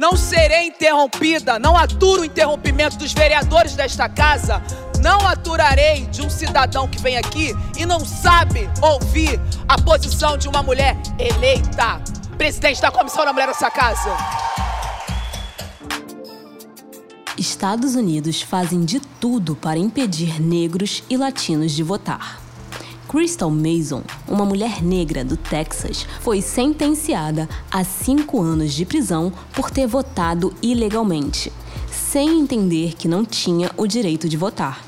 Não serei interrompida, não aturo o interrompimento dos vereadores desta casa, não aturarei de um cidadão que vem aqui e não sabe ouvir a posição de uma mulher eleita, presidente da Comissão da Mulher dessa casa. Estados Unidos fazem de tudo para impedir negros e latinos de votar. Crystal Mason, uma mulher negra do Texas, foi sentenciada a cinco anos de prisão por ter votado ilegalmente, sem entender que não tinha o direito de votar.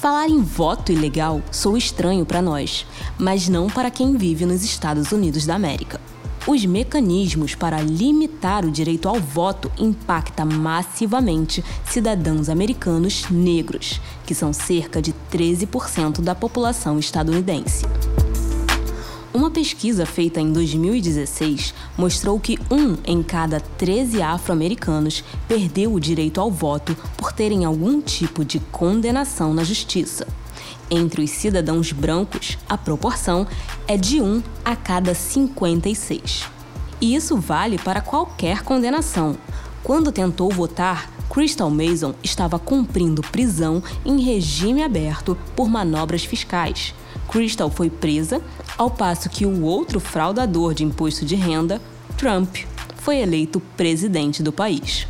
Falar em voto ilegal sou estranho para nós, mas não para quem vive nos Estados Unidos da América. Os mecanismos para limitar o direito ao voto impactam massivamente cidadãos americanos negros, que são cerca de 13% da população estadunidense. Uma pesquisa feita em 2016 mostrou que um em cada 13 afro-americanos perdeu o direito ao voto por terem algum tipo de condenação na justiça. Entre os cidadãos brancos, a proporção é de 1 a cada 56. E isso vale para qualquer condenação. Quando tentou votar, Crystal Mason estava cumprindo prisão em regime aberto por manobras fiscais. Crystal foi presa, ao passo que o outro fraudador de imposto de renda, Trump, foi eleito presidente do país.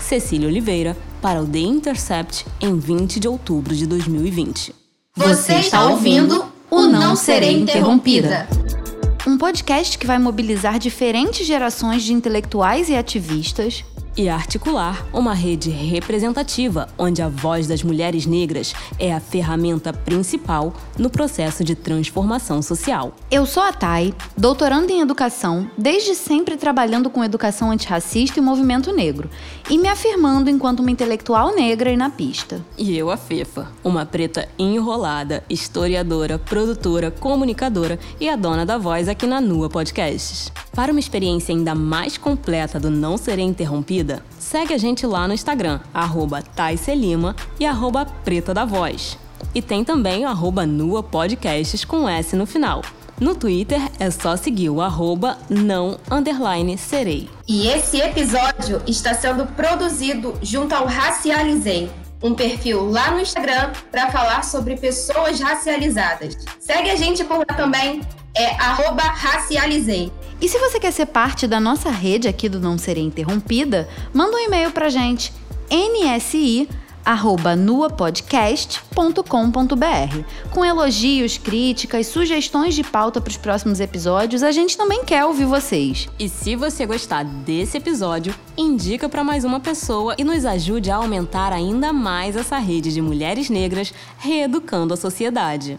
Cecília Oliveira, para o The Intercept, em 20 de outubro de 2020. Você está ouvindo o Não Serei Interrompida. Um podcast que vai mobilizar diferentes gerações de intelectuais e ativistas e articular uma rede representativa onde a voz das mulheres negras é a ferramenta principal no processo de transformação social. Eu sou a Thay, doutoranda em educação, desde sempre trabalhando com educação antirracista e movimento negro, e me afirmando enquanto uma intelectual negra e na pista. E eu, a Fefa, uma preta enrolada, historiadora, produtora, comunicadora e a dona da voz aqui na Nua Podcasts. Para uma experiência ainda mais completa do Não Serei Interrompida, segue a gente lá no Instagram, arroba Taicelima e arroba Preta da Voz. E tem também o Nua Podcasts com S no final. No Twitter é só seguir o arroba não underline serei. E esse episódio está sendo produzido junto ao Racializei, um perfil lá no Instagram para falar sobre pessoas racializadas. Segue a gente por lá também, é arroba racializei. E se você quer ser parte da nossa rede aqui do Não Serei Interrompida, manda um e-mail pra gente, nsi@nuapodcast.com.br. Com elogios, críticas, sugestões de pauta para os próximos episódios, a gente também quer ouvir vocês. E se você gostar desse episódio, indica para mais uma pessoa e nos ajude a aumentar ainda mais essa rede de mulheres negras reeducando a sociedade.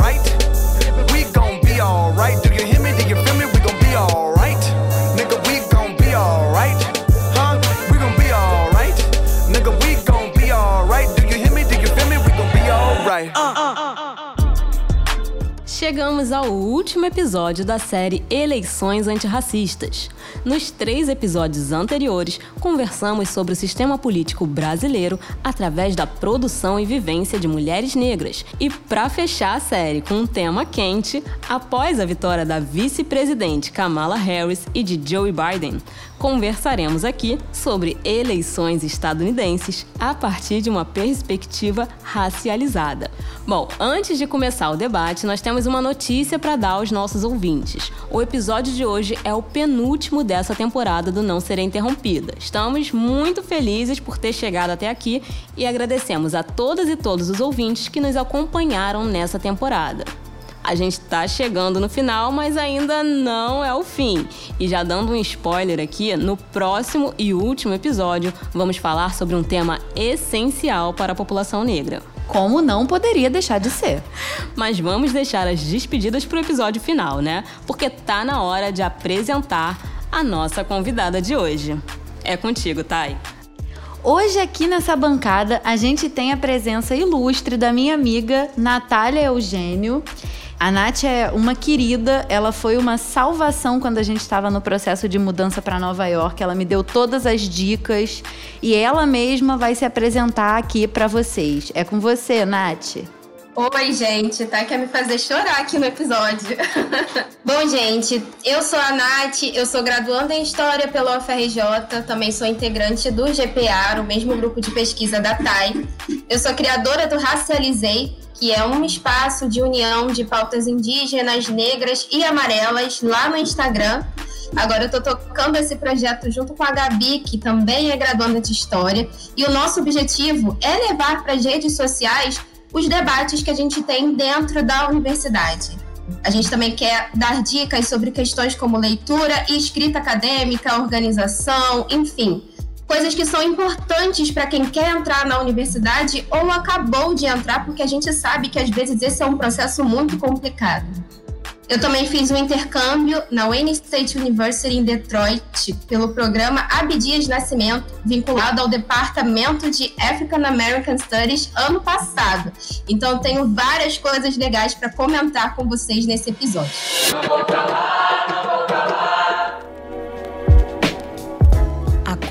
Chegamos ao último episódio da série Eleições Antirracistas. Nos três episódios anteriores, conversamos sobre o sistema político brasileiro através da produção e vivência de mulheres negras. E para fechar a série com um tema quente, após a vitória da vice-presidente Kamala Harris e de Joe Biden, conversaremos aqui sobre eleições estadunidenses a partir de uma perspectiva racializada. Bom, antes de começar o debate, nós temos uma notícia para dar aos nossos ouvintes. O episódio de hoje é o penúltimo dessa temporada do Não Serei Interrompida. Estamos muito felizes por ter chegado até aqui e agradecemos a todas e todos os ouvintes que nos acompanharam nessa temporada. A gente está chegando no final, mas ainda não é o fim. E já dando um spoiler aqui, no próximo e último episódio, vamos falar sobre um tema essencial para a população negra. Como não poderia deixar de ser. Mas vamos deixar as despedidas para o episódio final, né? Porque tá na hora de apresentar a nossa convidada de hoje. É contigo, Thay. Hoje aqui nessa bancada a gente tem a presença ilustre da minha amiga Natália Eugênio. A Nath é uma querida, ela foi uma salvação quando a gente estava no processo de mudança para Nova York. Ela me deu todas as dicas e ela mesma vai se apresentar aqui para vocês. É com você, Nath. Oi, gente, tá? Quer me fazer chorar aqui no episódio. Bom, gente, eu sou a Nath, eu sou graduanda em História pela UFRJ, também sou integrante do GPA, o mesmo grupo de pesquisa da TAI. Eu sou criadora do Racializei, que é um espaço de união de pautas indígenas, negras e amarelas lá no Instagram. Agora eu estou tocando esse projeto junto com a Gabi, que também é graduanda de História, e o nosso objetivo é levar para as redes sociais os debates que a gente tem dentro da universidade. A gente também quer dar dicas sobre questões como leitura e escrita acadêmica, organização, enfim, coisas que são importantes para quem quer entrar na universidade ou acabou de entrar, porque a gente sabe que às vezes esse é um processo muito complicado. Eu também fiz um intercâmbio na Wayne State University em Detroit pelo programa Abdias Nascimento, vinculado ao Departamento de African American Studies ano passado. Então tenho várias coisas legais para comentar com vocês nesse episódio. Não vou não vou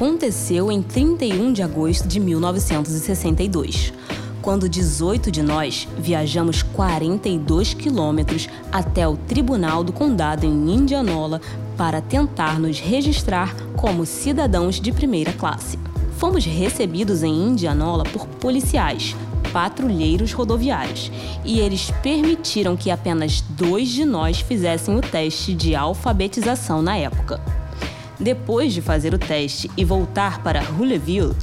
aconteceu em 31 de agosto de 1962, quando 18 de nós viajamos 42 quilômetros até o Tribunal do Condado em Indianola para tentar nos registrar como cidadãos de primeira classe. Fomos recebidos em Indianola por policiais, patrulheiros rodoviários, e eles permitiram que apenas dois de nós fizessem o teste de alfabetização na época. Depois de fazer o teste e voltar para Huleville,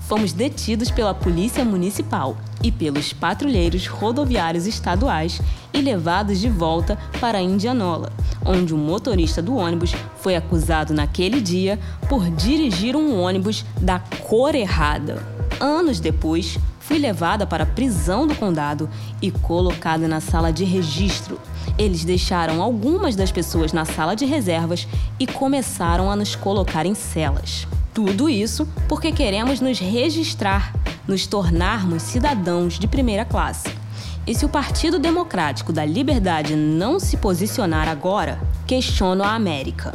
fomos detidos pela Polícia Municipal e pelos patrulheiros rodoviários estaduais e levados de volta para Indianola, onde o motorista do ônibus foi acusado naquele dia por dirigir um ônibus da cor errada. Anos depois, fui levada para a prisão do condado e colocada na sala de registro eles deixaram algumas das pessoas na sala de reservas e começaram a nos colocar em celas. Tudo isso porque queremos nos registrar, nos tornarmos cidadãos de primeira classe. E se o Partido Democrático da Liberdade não se posicionar agora, questiono a América.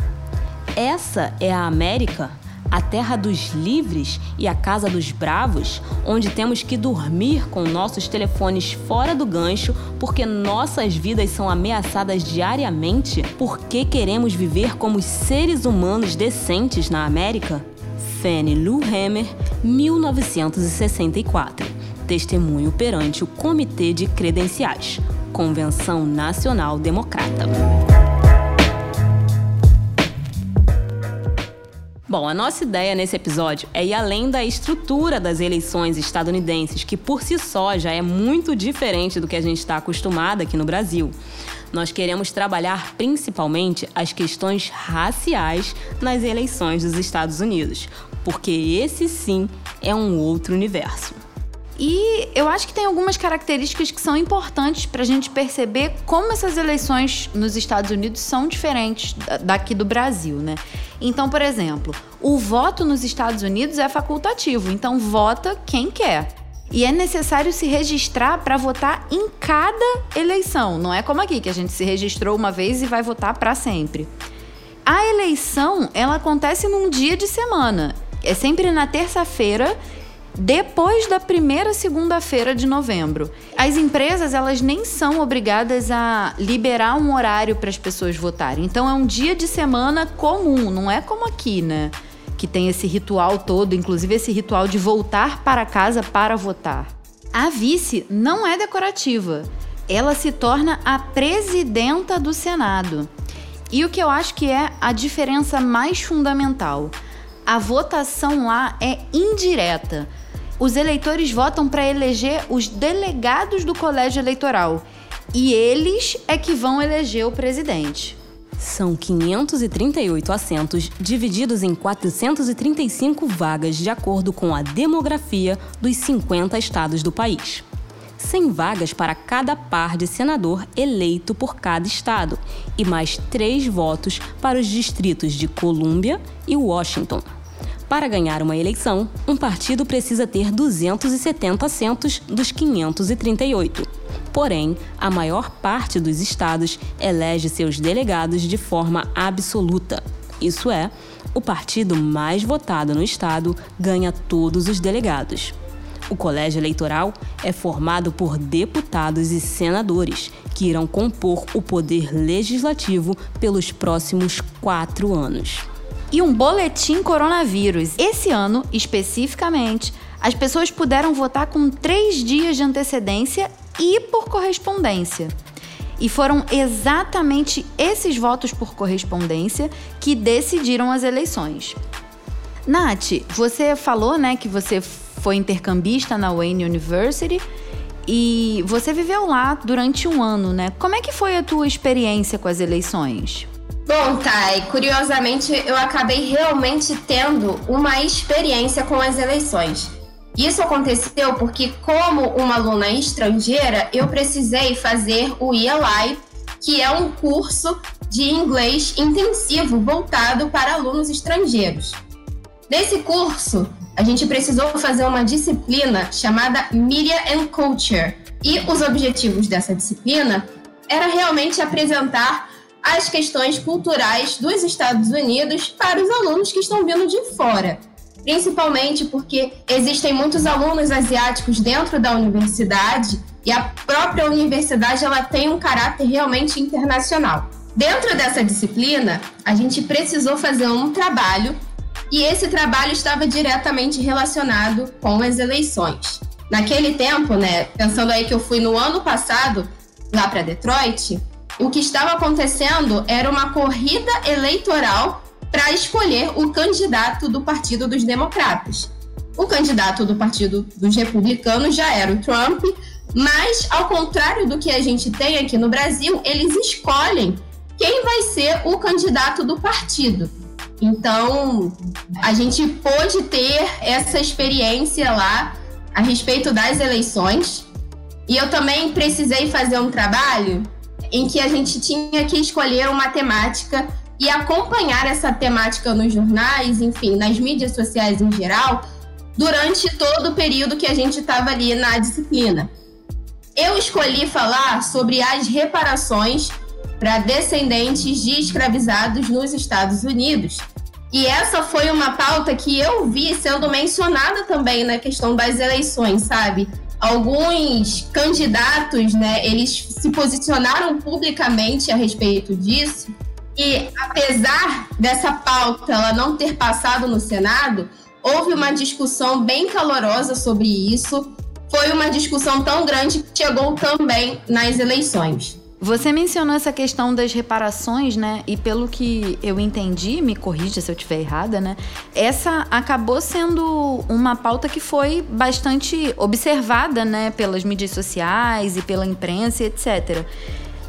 Essa é a América a terra dos livres e a casa dos bravos, onde temos que dormir com nossos telefones fora do gancho porque nossas vidas são ameaçadas diariamente, porque queremos viver como seres humanos decentes na América? Fannie Lou Hammer, 1964. Testemunho perante o Comitê de Credenciais, Convenção Nacional Democrata. Bom, a nossa ideia nesse episódio é ir além da estrutura das eleições estadunidenses, que por si só já é muito diferente do que a gente está acostumado aqui no Brasil. Nós queremos trabalhar principalmente as questões raciais nas eleições dos Estados Unidos, porque esse sim é um outro universo. E eu acho que tem algumas características que são importantes para a gente perceber como essas eleições nos Estados Unidos são diferentes daqui do Brasil, né? Então, por exemplo, o voto nos Estados Unidos é facultativo, então vota quem quer. E é necessário se registrar para votar em cada eleição. Não é como aqui que a gente se registrou uma vez e vai votar para sempre. A eleição, ela acontece num dia de semana. É sempre na terça-feira depois da primeira segunda-feira de novembro. As empresas elas nem são obrigadas a liberar um horário para as pessoas votarem. Então é um dia de semana comum, não é como aqui, né? Que tem esse ritual todo, inclusive esse ritual de voltar para casa para votar. A vice não é decorativa. Ela se torna a presidenta do Senado. E o que eu acho que é a diferença mais fundamental, a votação lá é indireta os eleitores votam para eleger os delegados do colégio eleitoral e eles é que vão eleger o presidente. São 538 assentos divididos em 435 vagas de acordo com a demografia dos 50 estados do país. 100 vagas para cada par de senador eleito por cada estado e mais três votos para os distritos de Colômbia e Washington. Para ganhar uma eleição, um partido precisa ter 270 assentos dos 538. Porém, a maior parte dos estados elege seus delegados de forma absoluta. Isso é, o partido mais votado no estado ganha todos os delegados. O colégio eleitoral é formado por deputados e senadores, que irão compor o poder legislativo pelos próximos quatro anos. E um boletim coronavírus. Esse ano, especificamente, as pessoas puderam votar com três dias de antecedência e por correspondência. E foram exatamente esses votos por correspondência que decidiram as eleições. Nath, você falou, né, que você foi intercambista na Wayne University e você viveu lá durante um ano, né? Como é que foi a tua experiência com as eleições? Bom, Thay, curiosamente eu acabei realmente tendo uma experiência com as eleições. Isso aconteceu porque, como uma aluna estrangeira, eu precisei fazer o ELI, que é um curso de inglês intensivo voltado para alunos estrangeiros. Nesse curso, a gente precisou fazer uma disciplina chamada Media and Culture. E os objetivos dessa disciplina era realmente apresentar as questões culturais dos Estados Unidos para os alunos que estão vindo de fora. Principalmente porque existem muitos alunos asiáticos dentro da universidade e a própria universidade ela tem um caráter realmente internacional. Dentro dessa disciplina, a gente precisou fazer um trabalho e esse trabalho estava diretamente relacionado com as eleições. Naquele tempo, né, pensando aí que eu fui no ano passado lá para Detroit, o que estava acontecendo era uma corrida eleitoral para escolher o candidato do Partido dos Democratas. O candidato do Partido dos Republicanos já era o Trump, mas ao contrário do que a gente tem aqui no Brasil, eles escolhem quem vai ser o candidato do partido. Então, a gente pôde ter essa experiência lá a respeito das eleições. E eu também precisei fazer um trabalho em que a gente tinha que escolher uma temática e acompanhar essa temática nos jornais, enfim, nas mídias sociais em geral, durante todo o período que a gente estava ali na disciplina. Eu escolhi falar sobre as reparações para descendentes de escravizados nos Estados Unidos. E essa foi uma pauta que eu vi sendo mencionada também na questão das eleições, sabe? Alguns candidatos, né, eles se posicionaram publicamente a respeito disso. E apesar dessa pauta ela não ter passado no Senado, houve uma discussão bem calorosa sobre isso. Foi uma discussão tão grande que chegou também nas eleições. Você mencionou essa questão das reparações, né? E pelo que eu entendi, me corrija se eu estiver errada, né? Essa acabou sendo uma pauta que foi bastante observada, né? Pelas mídias sociais e pela imprensa, etc.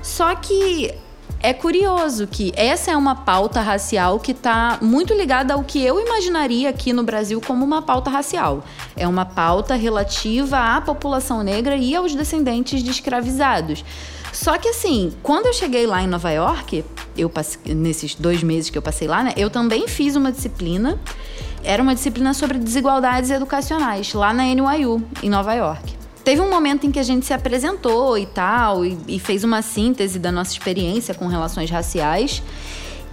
Só que é curioso que essa é uma pauta racial que está muito ligada ao que eu imaginaria aqui no Brasil como uma pauta racial. É uma pauta relativa à população negra e aos descendentes de escravizados. Só que assim, quando eu cheguei lá em Nova York, eu nesses dois meses que eu passei lá, né? Eu também fiz uma disciplina. Era uma disciplina sobre desigualdades educacionais, lá na NYU, em Nova York. Teve um momento em que a gente se apresentou e tal, e, e fez uma síntese da nossa experiência com relações raciais.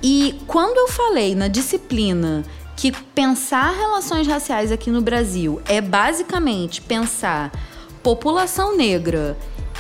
E quando eu falei na disciplina que pensar relações raciais aqui no Brasil é basicamente pensar população negra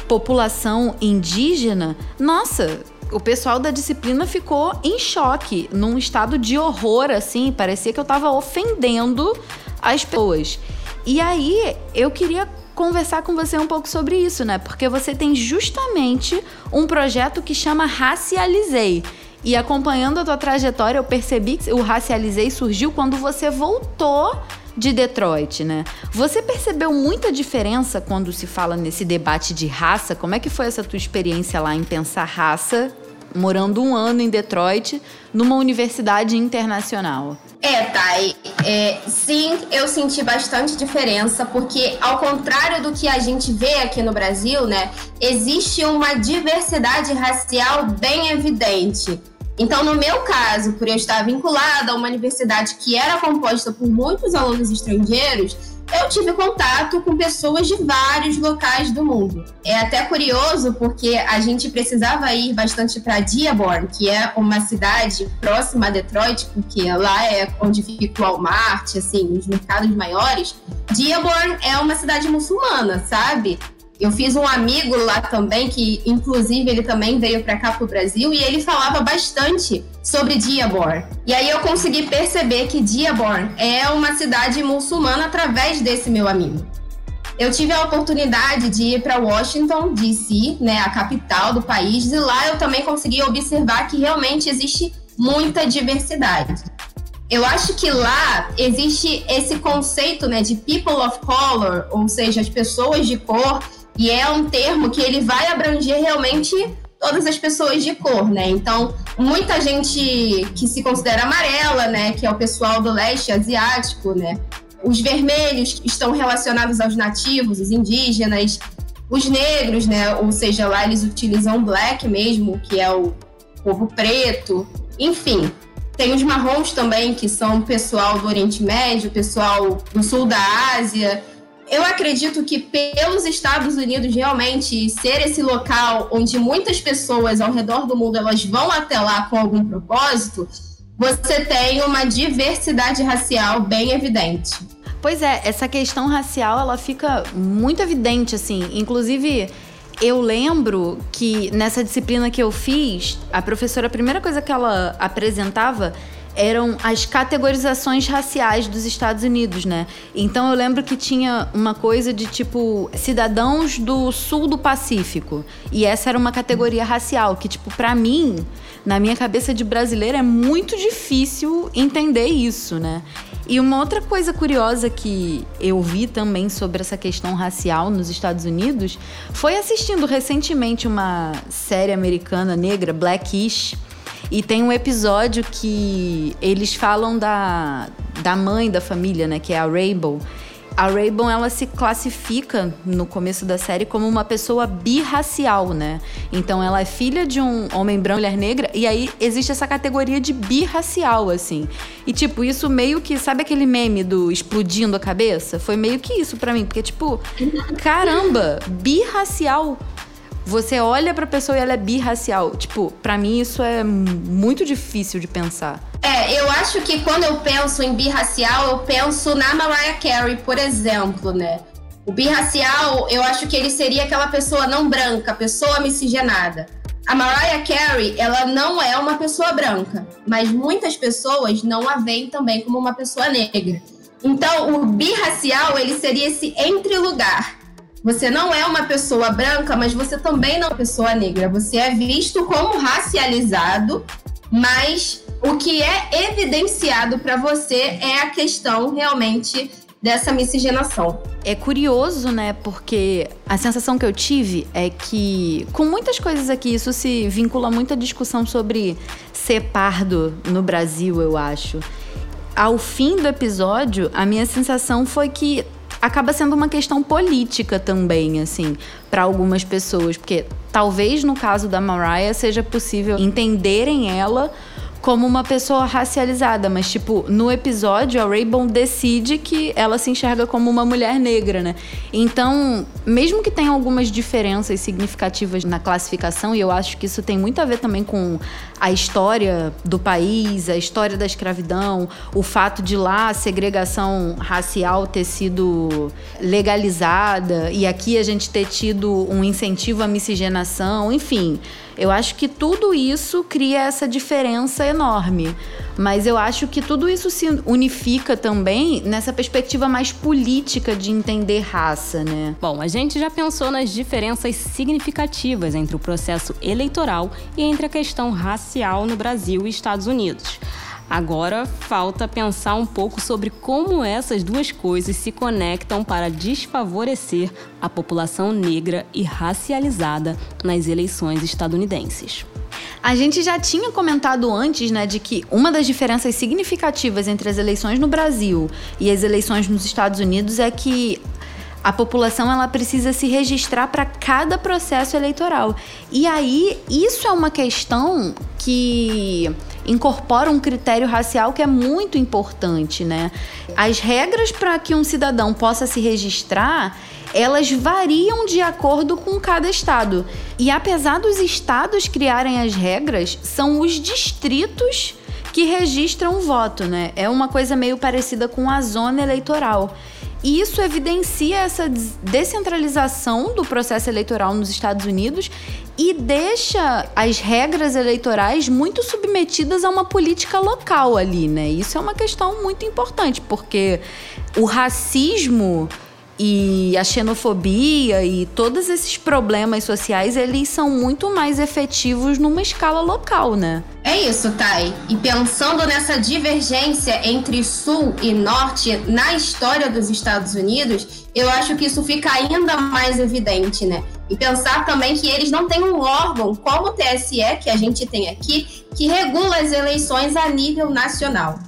população indígena, nossa, o pessoal da disciplina ficou em choque, num estado de horror, assim, parecia que eu estava ofendendo as pessoas. E aí eu queria conversar com você um pouco sobre isso, né? Porque você tem justamente um projeto que chama Racializei. E acompanhando a tua trajetória, eu percebi que o Racializei surgiu quando você voltou de Detroit, né? Você percebeu muita diferença quando se fala nesse debate de raça? Como é que foi essa tua experiência lá em pensar raça, morando um ano em Detroit, numa universidade internacional? É, Thay, é, sim, eu senti bastante diferença, porque ao contrário do que a gente vê aqui no Brasil, né, existe uma diversidade racial bem evidente. Então, no meu caso, por eu estar vinculada a uma universidade que era composta por muitos alunos estrangeiros, eu tive contato com pessoas de vários locais do mundo. É até curioso porque a gente precisava ir bastante para Dearborn, que é uma cidade próxima a Detroit, porque lá é onde fica o Walmart, assim, os mercados maiores. Dearborn é uma cidade muçulmana, sabe? Eu fiz um amigo lá também, que inclusive ele também veio para cá pro Brasil, e ele falava bastante sobre Dearborn. E aí eu consegui perceber que Dearborn é uma cidade muçulmana através desse meu amigo. Eu tive a oportunidade de ir para Washington, D.C., né, a capital do país, e lá eu também consegui observar que realmente existe muita diversidade. Eu acho que lá existe esse conceito né, de people of color, ou seja, as pessoas de cor, e é um termo que ele vai abranger realmente todas as pessoas de cor, né? Então, muita gente que se considera amarela, né, que é o pessoal do leste asiático, né? Os vermelhos estão relacionados aos nativos, os indígenas, os negros, né? Ou seja, lá eles utilizam black mesmo, que é o povo preto. Enfim, tem os marrons também, que são o pessoal do Oriente Médio, pessoal do sul da Ásia eu acredito que pelos Estados Unidos realmente ser esse local onde muitas pessoas ao redor do mundo elas vão até lá com algum propósito, você tem uma diversidade racial bem evidente. Pois é, essa questão racial ela fica muito evidente assim, inclusive eu lembro que nessa disciplina que eu fiz, a professora, a primeira coisa que ela apresentava eram as categorizações raciais dos Estados Unidos, né? Então eu lembro que tinha uma coisa de tipo cidadãos do sul do Pacífico. E essa era uma categoria racial que tipo para mim, na minha cabeça de brasileira é muito difícil entender isso, né? E uma outra coisa curiosa que eu vi também sobre essa questão racial nos Estados Unidos foi assistindo recentemente uma série americana negra, Blackish, e tem um episódio que eles falam da, da mãe da família, né? Que é a Rainbow. A Rainbow, ela se classifica no começo da série como uma pessoa birracial, né? Então ela é filha de um homem branco mulher negra, e aí existe essa categoria de birracial, assim. E tipo, isso meio que, sabe aquele meme do explodindo a cabeça? Foi meio que isso para mim, porque tipo, caramba, birracial você olha pra pessoa e ela é birracial. Tipo, para mim isso é muito difícil de pensar. É, eu acho que quando eu penso em birracial, eu penso na Mariah Carey, por exemplo, né? O birracial, eu acho que ele seria aquela pessoa não branca, pessoa miscigenada. A Mariah Carey, ela não é uma pessoa branca, mas muitas pessoas não a veem também como uma pessoa negra. Então, o birracial, ele seria esse entre lugar você não é uma pessoa branca, mas você também não é uma pessoa negra. Você é visto como racializado, mas o que é evidenciado para você é a questão realmente dessa miscigenação. É curioso, né? Porque a sensação que eu tive é que, com muitas coisas aqui, isso se vincula muito à discussão sobre ser pardo no Brasil, eu acho. Ao fim do episódio, a minha sensação foi que acaba sendo uma questão política também, assim, para algumas pessoas, porque talvez no caso da Mariah seja possível entenderem ela como uma pessoa racializada, mas tipo, no episódio a Raybon decide que ela se enxerga como uma mulher negra, né? Então, mesmo que tenha algumas diferenças significativas na classificação, e eu acho que isso tem muito a ver também com a história do país, a história da escravidão, o fato de lá a segregação racial ter sido legalizada e aqui a gente ter tido um incentivo à miscigenação, enfim. Eu acho que tudo isso cria essa diferença enorme. Mas eu acho que tudo isso se unifica também nessa perspectiva mais política de entender raça, né? Bom, a gente já pensou nas diferenças significativas entre o processo eleitoral e entre a questão racial no Brasil e Estados Unidos. Agora falta pensar um pouco sobre como essas duas coisas se conectam para desfavorecer a população negra e racializada nas eleições estadunidenses. A gente já tinha comentado antes, né, de que uma das diferenças significativas entre as eleições no Brasil e as eleições nos Estados Unidos é que a população ela precisa se registrar para cada processo eleitoral. E aí, isso é uma questão que incorpora um critério racial que é muito importante, né? As regras para que um cidadão possa se registrar, elas variam de acordo com cada estado. E apesar dos estados criarem as regras, são os distritos que registram o voto, né? É uma coisa meio parecida com a zona eleitoral. E isso evidencia essa descentralização do processo eleitoral nos Estados Unidos e deixa as regras eleitorais muito submetidas a uma política local ali, né? Isso é uma questão muito importante, porque o racismo e a xenofobia e todos esses problemas sociais, eles são muito mais efetivos numa escala local, né? É isso, Thay. E pensando nessa divergência entre sul e norte na história dos Estados Unidos, eu acho que isso fica ainda mais evidente, né? E pensar também que eles não têm um órgão como o TSE, que a gente tem aqui, que regula as eleições a nível nacional.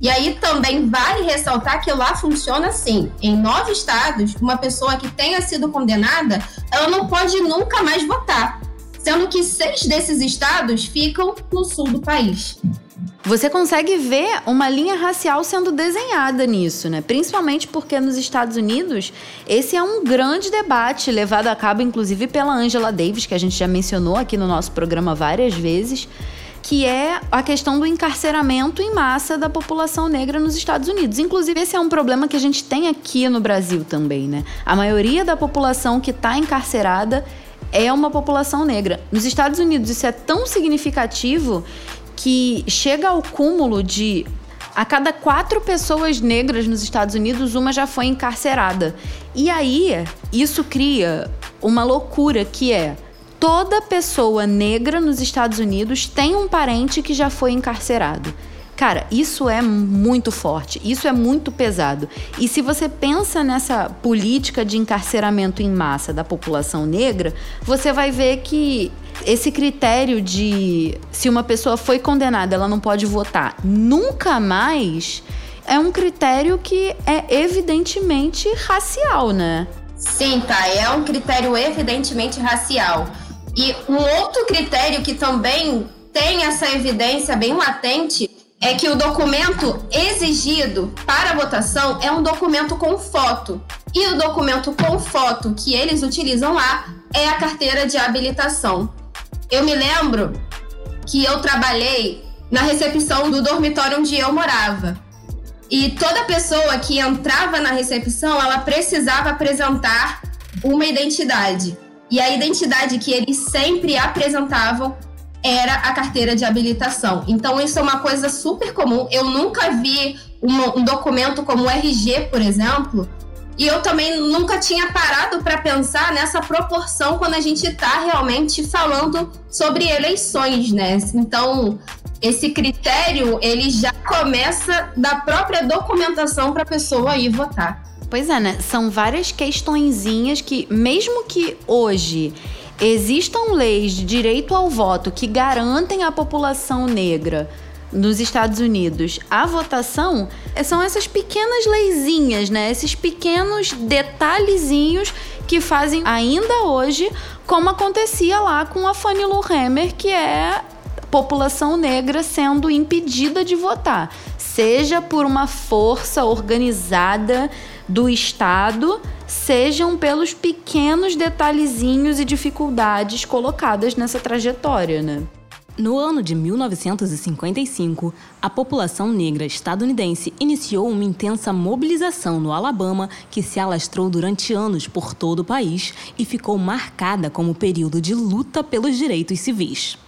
E aí também vale ressaltar que lá funciona assim. Em nove estados, uma pessoa que tenha sido condenada, ela não pode nunca mais votar, sendo que seis desses estados ficam no sul do país. Você consegue ver uma linha racial sendo desenhada nisso, né? Principalmente porque nos Estados Unidos esse é um grande debate levado a cabo, inclusive, pela Angela Davis, que a gente já mencionou aqui no nosso programa várias vezes que é a questão do encarceramento em massa da população negra nos Estados Unidos. Inclusive, esse é um problema que a gente tem aqui no Brasil também, né? A maioria da população que está encarcerada é uma população negra. Nos Estados Unidos, isso é tão significativo que chega ao cúmulo de a cada quatro pessoas negras nos Estados Unidos, uma já foi encarcerada. E aí, isso cria uma loucura que é toda pessoa negra nos Estados Unidos tem um parente que já foi encarcerado. Cara, isso é muito forte, isso é muito pesado. E se você pensa nessa política de encarceramento em massa da população negra, você vai ver que esse critério de se uma pessoa foi condenada, ela não pode votar nunca mais, é um critério que é evidentemente racial, né? Sim, tá. É um critério evidentemente racial. E um outro critério que também tem essa evidência bem latente é que o documento exigido para votação é um documento com foto. E o documento com foto que eles utilizam lá é a carteira de habilitação. Eu me lembro que eu trabalhei na recepção do dormitório onde eu morava. E toda pessoa que entrava na recepção, ela precisava apresentar uma identidade. E a identidade que eles sempre apresentavam era a carteira de habilitação. Então, isso é uma coisa super comum. Eu nunca vi um, um documento como o RG, por exemplo, e eu também nunca tinha parado para pensar nessa proporção quando a gente está realmente falando sobre eleições, né? Então, esse critério ele já começa da própria documentação para a pessoa ir votar. Pois é, né? São várias questõezinhas que, mesmo que hoje existam leis de direito ao voto que garantem à população negra nos Estados Unidos a votação, são essas pequenas leizinhas, né? Esses pequenos detalhezinhos que fazem ainda hoje como acontecia lá com a Fannie Lou Hammer, que é população negra sendo impedida de votar, seja por uma força organizada do Estado, sejam pelos pequenos detalhezinhos e dificuldades colocadas nessa trajetória, né? No ano de 1955, a população negra estadunidense iniciou uma intensa mobilização no Alabama que se alastrou durante anos por todo o país e ficou marcada como período de luta pelos direitos civis.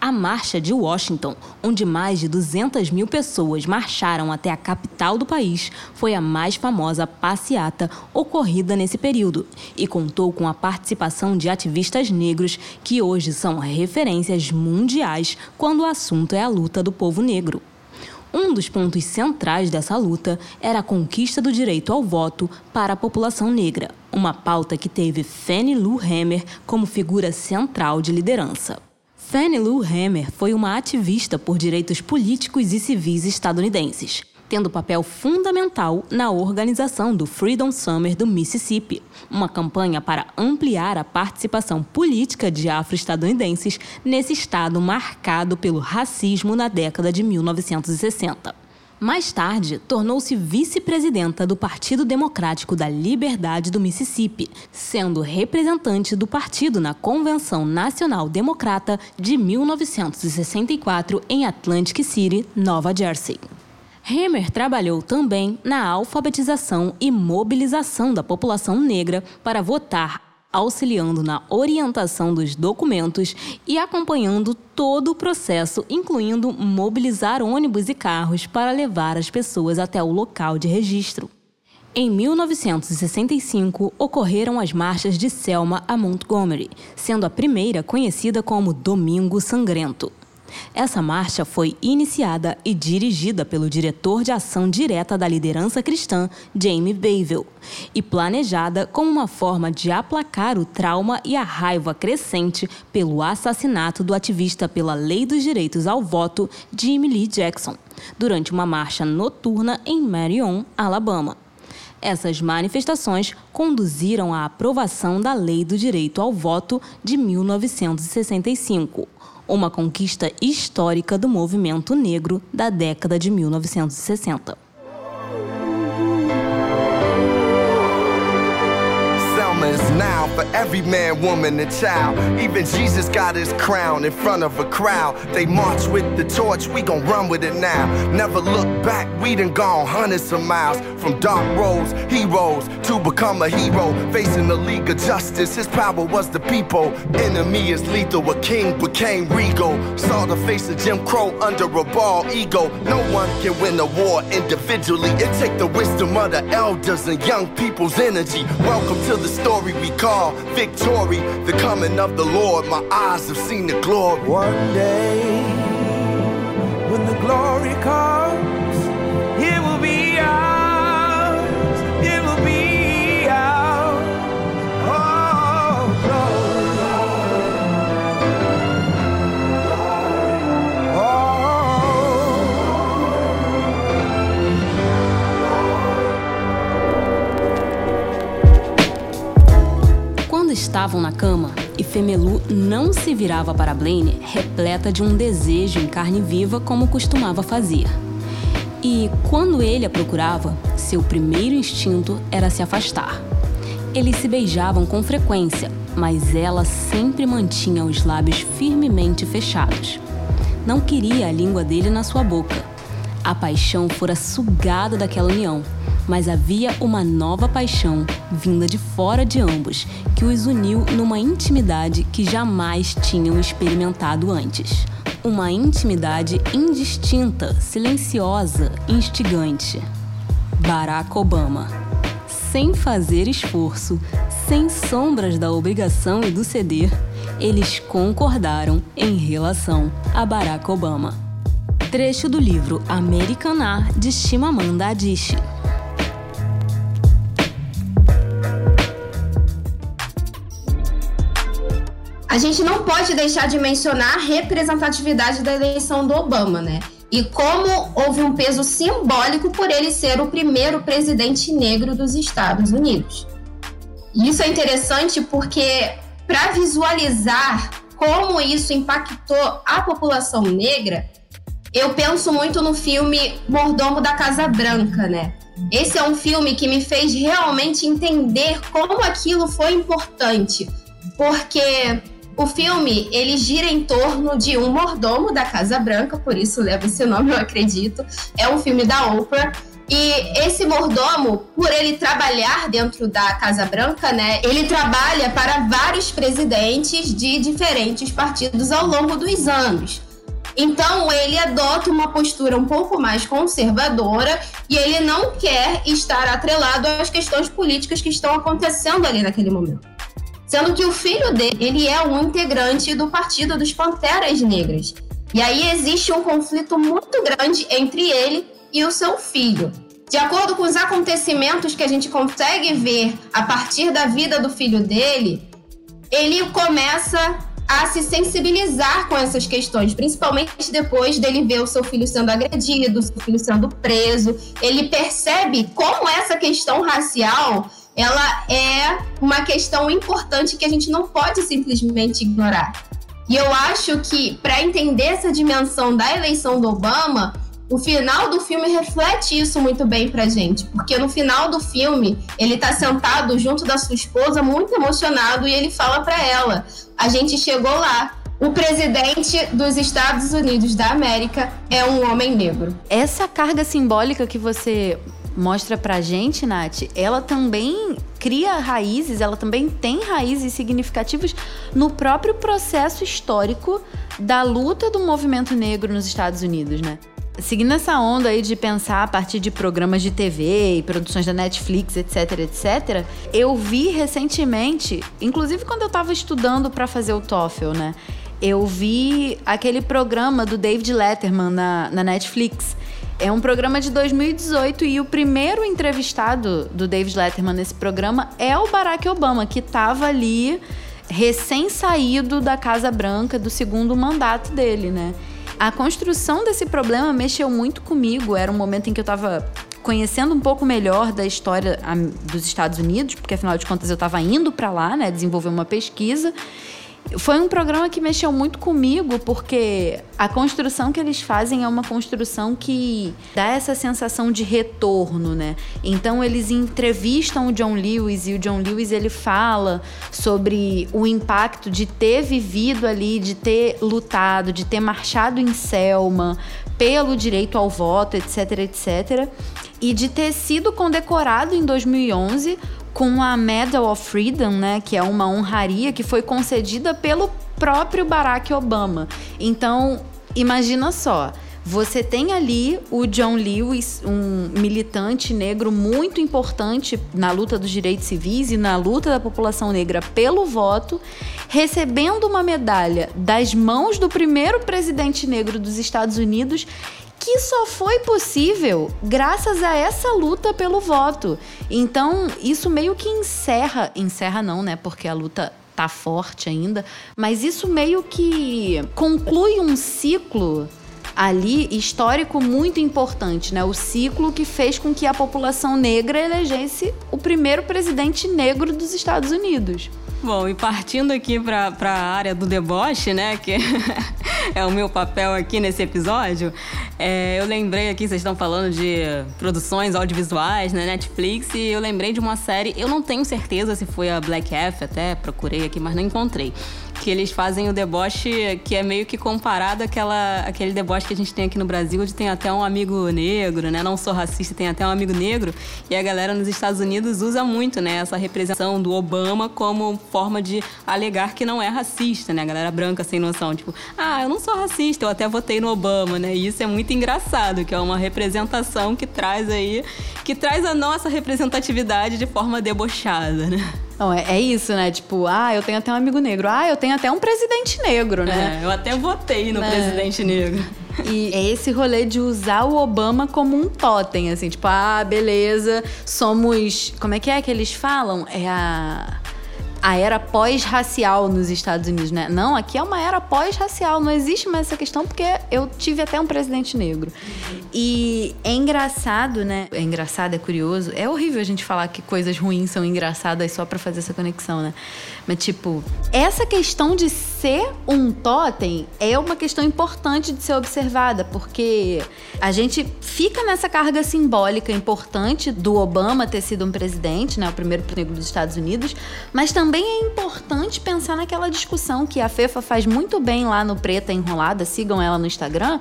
A Marcha de Washington, onde mais de 200 mil pessoas marcharam até a capital do país, foi a mais famosa passeata ocorrida nesse período e contou com a participação de ativistas negros que hoje são referências mundiais quando o assunto é a luta do povo negro. Um dos pontos centrais dessa luta era a conquista do direito ao voto para a população negra, uma pauta que teve Fannie Lou Hamer como figura central de liderança. Fannie Lou Hamer foi uma ativista por direitos políticos e civis estadunidenses. tendo papel fundamental na organização do Freedom Summer do Mississippi, uma campanha para ampliar a participação política de afro-estadunidenses nesse estado marcado pelo racismo na década de 1960. Mais tarde, tornou-se vice-presidenta do Partido Democrático da Liberdade do Mississippi, sendo representante do partido na Convenção Nacional Democrata de 1964 em Atlantic City, Nova Jersey. Hammer trabalhou também na alfabetização e mobilização da população negra para votar auxiliando na orientação dos documentos e acompanhando todo o processo, incluindo mobilizar ônibus e carros para levar as pessoas até o local de registro. Em 1965, ocorreram as marchas de Selma a Montgomery, sendo a primeira conhecida como Domingo Sangrento. Essa marcha foi iniciada e dirigida pelo diretor de ação direta da liderança cristã, Jamie Bavell, e planejada como uma forma de aplacar o trauma e a raiva crescente pelo assassinato do ativista pela Lei dos Direitos ao Voto, Jimmy Lee Jackson, durante uma marcha noturna em Marion, Alabama. Essas manifestações conduziram à aprovação da Lei do Direito ao Voto de 1965 uma conquista histórica do movimento negro da década de 1960. Now for every man, woman, and child. Even Jesus got his crown in front of a crowd. They march with the torch, we gon' run with it now. Never look back, we done gone hundreds of miles. From dark roads, heroes, to become a hero. Facing the League of Justice, his power was the people. Enemy is lethal, a king became regal. Saw the face of Jim Crow under a ball ego. No one can win a war individually. It take the wisdom of the elders and young people's energy. Welcome to the story we call victory, the coming of the Lord. My eyes have seen the glory. One day, when the glory comes, estavam na cama, e Femelu não se virava para Blaine repleta de um desejo em carne viva como costumava fazer. E quando ele a procurava, seu primeiro instinto era se afastar. Eles se beijavam com frequência, mas ela sempre mantinha os lábios firmemente fechados. Não queria a língua dele na sua boca. A paixão fora sugada daquela união mas havia uma nova paixão vinda de fora de ambos, que os uniu numa intimidade que jamais tinham experimentado antes. Uma intimidade indistinta, silenciosa, instigante. Barack Obama. Sem fazer esforço, sem sombras da obrigação e do ceder, eles concordaram em relação a Barack Obama. Trecho do livro Americanar de Chimamanda Adichie. A gente não pode deixar de mencionar a representatividade da eleição do Obama, né? E como houve um peso simbólico por ele ser o primeiro presidente negro dos Estados Unidos. Isso é interessante porque, para visualizar como isso impactou a população negra, eu penso muito no filme Mordomo da Casa Branca, né? Esse é um filme que me fez realmente entender como aquilo foi importante, porque o filme, ele gira em torno de um mordomo da Casa Branca, por isso leva esse nome, eu acredito. É um filme da Oprah. E esse mordomo, por ele trabalhar dentro da Casa Branca, né, ele trabalha para vários presidentes de diferentes partidos ao longo dos anos. Então, ele adota uma postura um pouco mais conservadora e ele não quer estar atrelado às questões políticas que estão acontecendo ali naquele momento sendo que o filho dele ele é um integrante do Partido dos Panteras Negras. E aí existe um conflito muito grande entre ele e o seu filho. De acordo com os acontecimentos que a gente consegue ver a partir da vida do filho dele, ele começa a se sensibilizar com essas questões, principalmente depois dele ver o seu filho sendo agredido, o seu filho sendo preso. Ele percebe como essa questão racial ela é uma questão importante que a gente não pode simplesmente ignorar. E eu acho que para entender essa dimensão da eleição do Obama, o final do filme reflete isso muito bem pra gente, porque no final do filme ele tá sentado junto da sua esposa, muito emocionado, e ele fala para ela: "A gente chegou lá. O presidente dos Estados Unidos da América é um homem negro." Essa carga simbólica que você mostra pra gente, Nath, ela também cria raízes, ela também tem raízes significativas no próprio processo histórico da luta do movimento negro nos Estados Unidos, né? Seguindo essa onda aí de pensar a partir de programas de TV e produções da Netflix, etc, etc, eu vi recentemente, inclusive quando eu estava estudando para fazer o TOEFL, né? Eu vi aquele programa do David Letterman na, na Netflix. É um programa de 2018 e o primeiro entrevistado do David Letterman nesse programa é o Barack Obama, que estava ali recém-saído da Casa Branca do segundo mandato dele, né? A construção desse problema mexeu muito comigo. Era um momento em que eu estava conhecendo um pouco melhor da história dos Estados Unidos, porque afinal de contas eu estava indo para lá, né, desenvolver uma pesquisa. Foi um programa que mexeu muito comigo, porque a construção que eles fazem é uma construção que dá essa sensação de retorno, né? Então eles entrevistam o John Lewis e o John Lewis ele fala sobre o impacto de ter vivido ali, de ter lutado, de ter marchado em Selma pelo direito ao voto, etc, etc, e de ter sido condecorado em 2011 com a Medal of Freedom, né, que é uma honraria que foi concedida pelo próprio Barack Obama. Então, imagina só, você tem ali o John Lewis, um militante negro muito importante na luta dos direitos civis e na luta da população negra pelo voto, recebendo uma medalha das mãos do primeiro presidente negro dos Estados Unidos que só foi possível graças a essa luta pelo voto. Então, isso meio que encerra, encerra não, né? Porque a luta tá forte ainda, mas isso meio que conclui um ciclo ali histórico muito importante, né? O ciclo que fez com que a população negra elegesse o primeiro presidente negro dos Estados Unidos. Bom, e partindo aqui para a área do deboche, né, que é o meu papel aqui nesse episódio, é, eu lembrei aqui, vocês estão falando de produções audiovisuais na né, Netflix, e eu lembrei de uma série, eu não tenho certeza se foi a Black F, até procurei aqui, mas não encontrei que eles fazem o deboche que é meio que comparado àquela, àquele deboche que a gente tem aqui no Brasil, onde tem até um amigo negro, né? Não sou racista, tem até um amigo negro. E a galera nos Estados Unidos usa muito, né? Essa representação do Obama como forma de alegar que não é racista, né? A galera branca sem noção, tipo, ah, eu não sou racista, eu até votei no Obama, né? E isso é muito engraçado, que é uma representação que traz aí, que traz a nossa representatividade de forma debochada, né? Não, é, é, isso, né? Tipo, ah, eu tenho até um amigo negro. Ah, eu tenho até um presidente negro, né? É, eu até votei no é. presidente negro. E é esse rolê de usar o Obama como um totem, assim, tipo, ah, beleza, somos. Como é que é que eles falam? É a a era pós-racial nos Estados Unidos, né? Não, aqui é uma era pós-racial, não existe mais essa questão porque eu tive até um presidente negro. E é engraçado, né? É engraçado, é curioso. É horrível a gente falar que coisas ruins são engraçadas só para fazer essa conexão, né? Mas tipo, essa questão de ser um totem é uma questão importante de ser observada, porque a gente fica nessa carga simbólica importante do Obama ter sido um presidente, né? O primeiro negro dos Estados Unidos, mas também é importante pensar naquela discussão que a Fefa faz muito bem lá no Preta Enrolada, sigam ela no Instagram,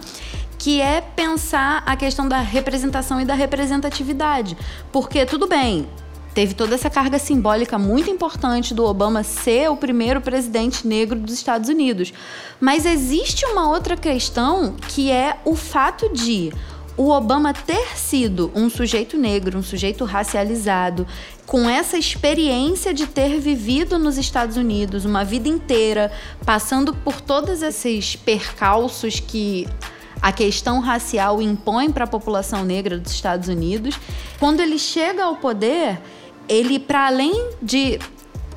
que é pensar a questão da representação e da representatividade. Porque tudo bem, teve toda essa carga simbólica muito importante do Obama ser o primeiro presidente negro dos Estados Unidos. Mas existe uma outra questão que é o fato de o Obama ter sido um sujeito negro, um sujeito racializado, com essa experiência de ter vivido nos Estados Unidos uma vida inteira, passando por todos esses percalços que a questão racial impõe para a população negra dos Estados Unidos, quando ele chega ao poder, ele, para além de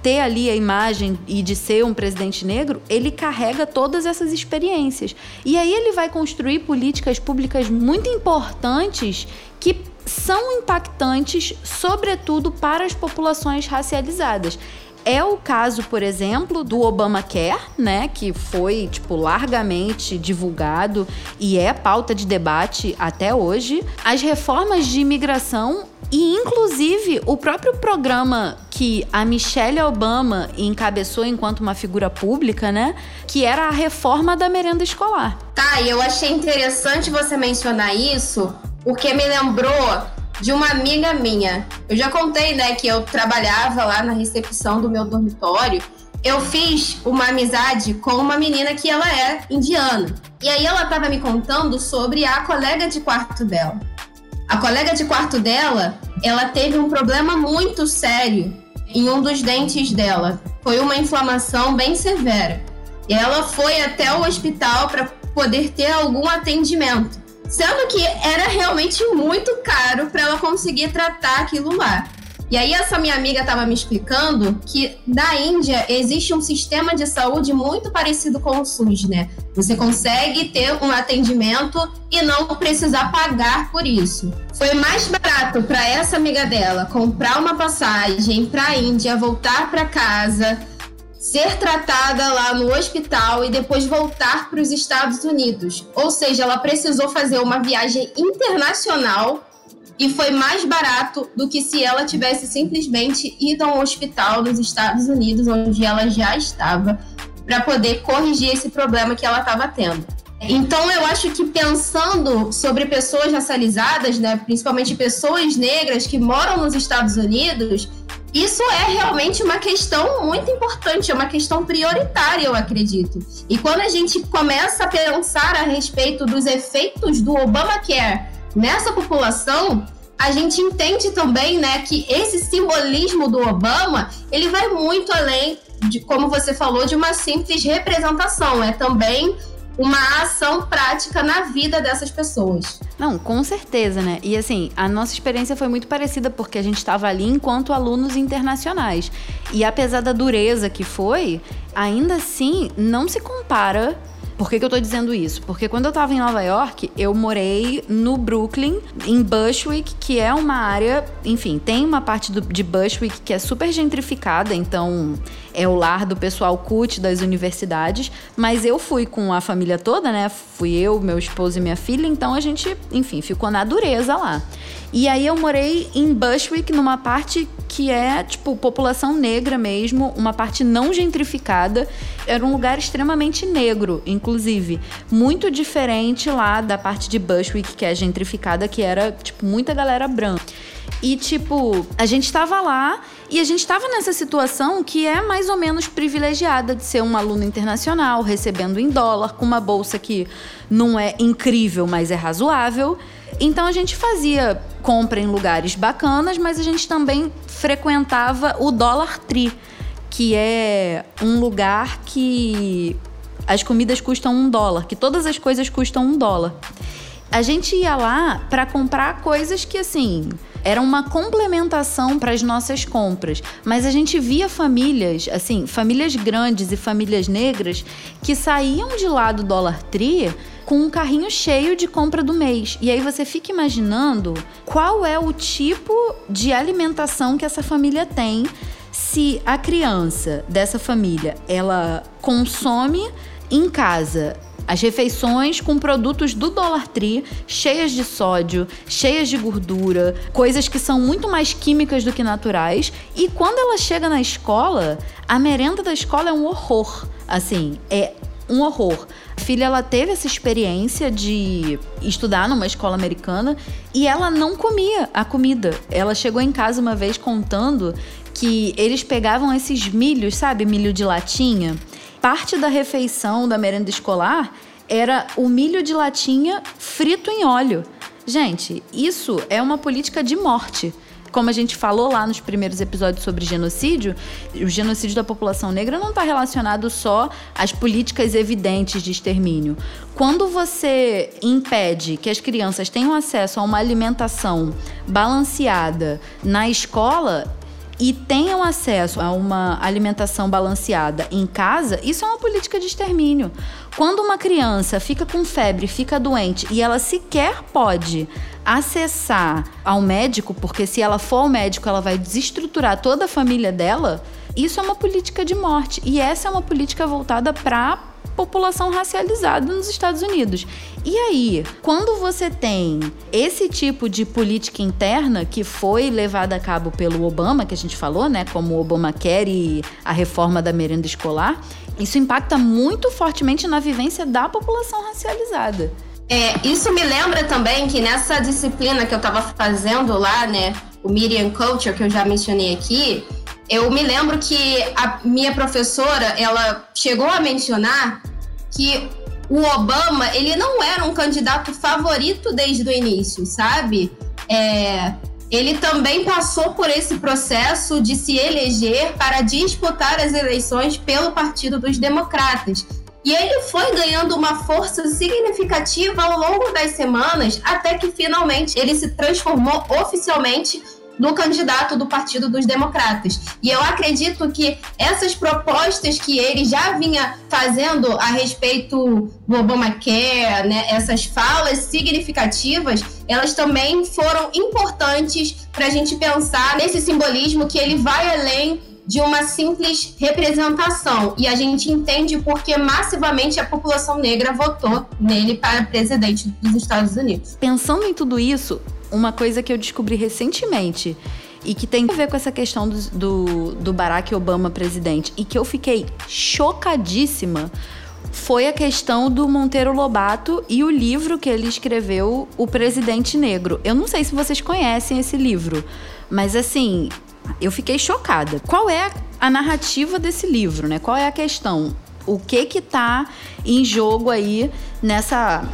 ter ali a imagem e de ser um presidente negro, ele carrega todas essas experiências. E aí ele vai construir políticas públicas muito importantes que são impactantes, sobretudo para as populações racializadas. É o caso, por exemplo, do Obamacare, né, que foi tipo largamente divulgado e é pauta de debate até hoje. As reformas de imigração e inclusive o próprio programa que a Michelle Obama encabeçou enquanto uma figura pública, né, que era a reforma da merenda escolar. Tá, e eu achei interessante você mencionar isso, porque me lembrou de uma amiga minha. Eu já contei, né, que eu trabalhava lá na recepção do meu dormitório. Eu fiz uma amizade com uma menina que ela é indiana. E aí ela estava me contando sobre a colega de quarto dela. A colega de quarto dela, ela teve um problema muito sério em um dos dentes dela. Foi uma inflamação bem severa. E ela foi até o hospital para poder ter algum atendimento. Sendo que era realmente muito caro para ela conseguir tratar aquilo lá. E aí essa minha amiga estava me explicando que na Índia existe um sistema de saúde muito parecido com o SUS, né? Você consegue ter um atendimento e não precisar pagar por isso. Foi mais barato para essa amiga dela comprar uma passagem para a Índia, voltar para casa, ser tratada lá no hospital e depois voltar para os Estados Unidos. Ou seja, ela precisou fazer uma viagem internacional e foi mais barato do que se ela tivesse simplesmente ido a um hospital nos Estados Unidos, onde ela já estava, para poder corrigir esse problema que ela estava tendo. Então, eu acho que pensando sobre pessoas racializadas, né, principalmente pessoas negras que moram nos Estados Unidos, isso é realmente uma questão muito importante, é uma questão prioritária, eu acredito. E quando a gente começa a pensar a respeito dos efeitos do Obamacare nessa população, a gente entende também, né, que esse simbolismo do Obama, ele vai muito além de, como você falou, de uma simples representação. É também uma ação prática na vida dessas pessoas. Não, com certeza, né? E assim, a nossa experiência foi muito parecida porque a gente estava ali enquanto alunos internacionais. E apesar da dureza que foi, ainda assim não se compara por que, que eu tô dizendo isso? Porque quando eu tava em Nova York, eu morei no Brooklyn, em Bushwick, que é uma área, enfim, tem uma parte do, de Bushwick que é super gentrificada, então é o lar do pessoal CUT das universidades, mas eu fui com a família toda, né? Fui eu, meu esposo e minha filha, então a gente, enfim, ficou na dureza lá. E aí eu morei em Bushwick, numa parte que é, tipo, população negra mesmo, uma parte não gentrificada. Era um lugar extremamente negro, inclusive. Muito diferente lá da parte de Bushwick, que é gentrificada, que era, tipo, muita galera branca. E, tipo, a gente estava lá e a gente estava nessa situação que é mais ou menos privilegiada de ser um aluno internacional, recebendo em dólar, com uma bolsa que não é incrível, mas é razoável. Então a gente fazia compra em lugares bacanas, mas a gente também frequentava o Dollar Tree, que é um lugar que as comidas custam um dólar, que todas as coisas custam um dólar. A gente ia lá para comprar coisas que assim era uma complementação para as nossas compras, mas a gente via famílias, assim, famílias grandes e famílias negras que saíam de lá do Dollar Tree com um carrinho cheio de compra do mês. E aí você fica imaginando qual é o tipo de alimentação que essa família tem se a criança dessa família ela consome em casa as refeições com produtos do Dollar Tree, cheias de sódio, cheias de gordura, coisas que são muito mais químicas do que naturais. E quando ela chega na escola, a merenda da escola é um horror. Assim, é um horror. A filha ela teve essa experiência de estudar numa escola americana e ela não comia a comida. Ela chegou em casa uma vez contando que eles pegavam esses milhos, sabe, milho de latinha, parte da refeição da merenda escolar era o milho de latinha frito em óleo. Gente, isso é uma política de morte. Como a gente falou lá nos primeiros episódios sobre genocídio, o genocídio da população negra não está relacionado só às políticas evidentes de extermínio. Quando você impede que as crianças tenham acesso a uma alimentação balanceada na escola, e tenham acesso a uma alimentação balanceada em casa, isso é uma política de extermínio. Quando uma criança fica com febre, fica doente e ela sequer pode acessar ao médico, porque se ela for ao médico, ela vai desestruturar toda a família dela, isso é uma política de morte. E essa é uma política voltada para população racializada nos Estados Unidos. E aí, quando você tem esse tipo de política interna que foi levada a cabo pelo Obama, que a gente falou, né, como o Obamacare e a reforma da merenda escolar, isso impacta muito fortemente na vivência da população racializada. É, isso me lembra também que nessa disciplina que eu estava fazendo lá, né, o Miriam Culture, que eu já mencionei aqui, eu me lembro que a minha professora, ela chegou a mencionar que o Obama, ele não era um candidato favorito desde o início, sabe? É, ele também passou por esse processo de se eleger para disputar as eleições pelo Partido dos Democratas. E ele foi ganhando uma força significativa ao longo das semanas, até que finalmente ele se transformou oficialmente no candidato do Partido dos Democratas. E eu acredito que essas propostas que ele já vinha fazendo a respeito do Obamacare, né, essas falas significativas, elas também foram importantes para a gente pensar nesse simbolismo que ele vai além de uma simples representação. E a gente entende porque massivamente a população negra votou nele para presidente dos Estados Unidos. Pensando em tudo isso, uma coisa que eu descobri recentemente e que tem a ver com essa questão do, do, do Barack Obama presidente e que eu fiquei chocadíssima foi a questão do Monteiro Lobato e o livro que ele escreveu, O Presidente Negro. Eu não sei se vocês conhecem esse livro, mas assim, eu fiquei chocada. Qual é a narrativa desse livro, né? Qual é a questão? O que que tá em jogo aí nessa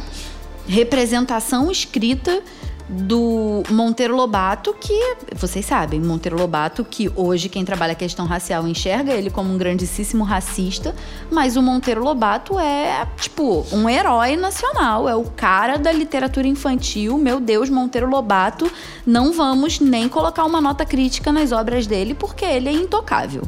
representação escrita do Monteiro Lobato, que vocês sabem, Monteiro Lobato, que hoje quem trabalha a questão racial enxerga ele como um grandíssimo racista, mas o Monteiro Lobato é, tipo, um herói nacional, é o cara da literatura infantil. Meu Deus, Monteiro Lobato, não vamos nem colocar uma nota crítica nas obras dele, porque ele é intocável.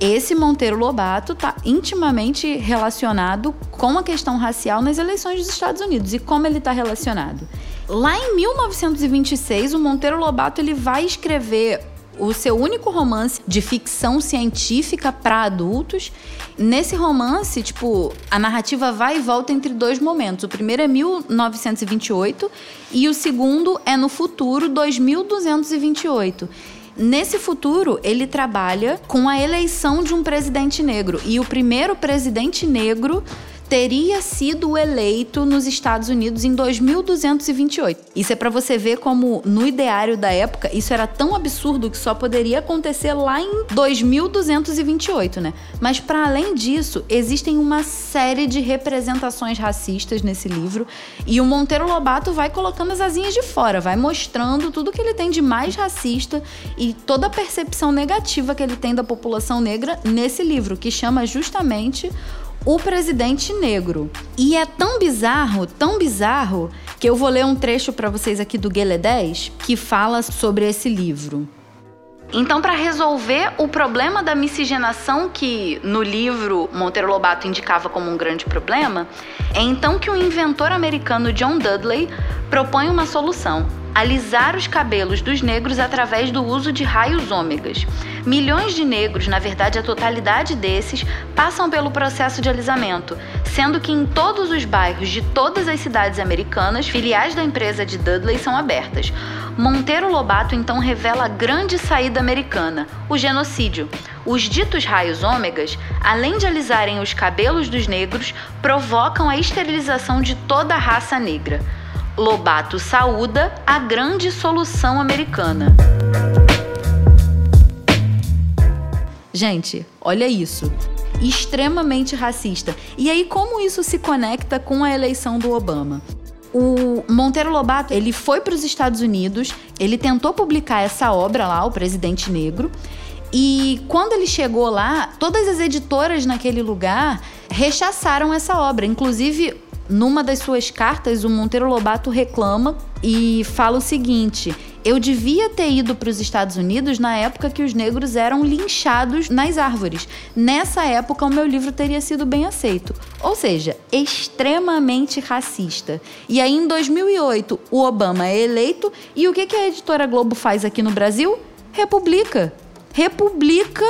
Esse Monteiro Lobato está intimamente relacionado com a questão racial nas eleições dos Estados Unidos. E como ele está relacionado? Lá em 1926, o Monteiro Lobato ele vai escrever o seu único romance de ficção científica para adultos. Nesse romance, tipo, a narrativa vai e volta entre dois momentos. O primeiro é 1928 e o segundo é no futuro 2228. Nesse futuro, ele trabalha com a eleição de um presidente negro. E o primeiro presidente negro teria sido eleito nos Estados Unidos em 2228. Isso é para você ver como no ideário da época isso era tão absurdo que só poderia acontecer lá em 2228, né? Mas para além disso, existem uma série de representações racistas nesse livro e o Monteiro Lobato vai colocando as asinhas de fora, vai mostrando tudo que ele tem de mais racista e toda a percepção negativa que ele tem da população negra nesse livro, que chama justamente o presidente negro. E é tão bizarro, tão bizarro, que eu vou ler um trecho para vocês aqui do Guelé 10 que fala sobre esse livro. Então, para resolver o problema da miscigenação que no livro Monteiro Lobato indicava como um grande problema, é então que o inventor americano John Dudley propõe uma solução: alisar os cabelos dos negros através do uso de raios ômegas. Milhões de negros, na verdade a totalidade desses, passam pelo processo de alisamento, sendo que em todos os bairros de todas as cidades americanas, filiais da empresa de Dudley são abertas. Monteiro Lobato então revela a grande saída americana, o genocídio. Os ditos raios ômegas, além de alisarem os cabelos dos negros, provocam a esterilização de toda a raça negra. Lobato saúda a grande solução americana. Gente, olha isso. Extremamente racista. E aí, como isso se conecta com a eleição do Obama? O Monteiro Lobato, ele foi para os Estados Unidos, ele tentou publicar essa obra lá, O Presidente Negro, e quando ele chegou lá, todas as editoras naquele lugar rechaçaram essa obra. Inclusive, numa das suas cartas, o Monteiro Lobato reclama e fala o seguinte: eu devia ter ido para os Estados Unidos na época que os negros eram linchados nas árvores. Nessa época, o meu livro teria sido bem aceito. Ou seja, extremamente racista. E aí, em 2008, o Obama é eleito e o que, a editora Globo faz aqui no Brasil? Republica. Republica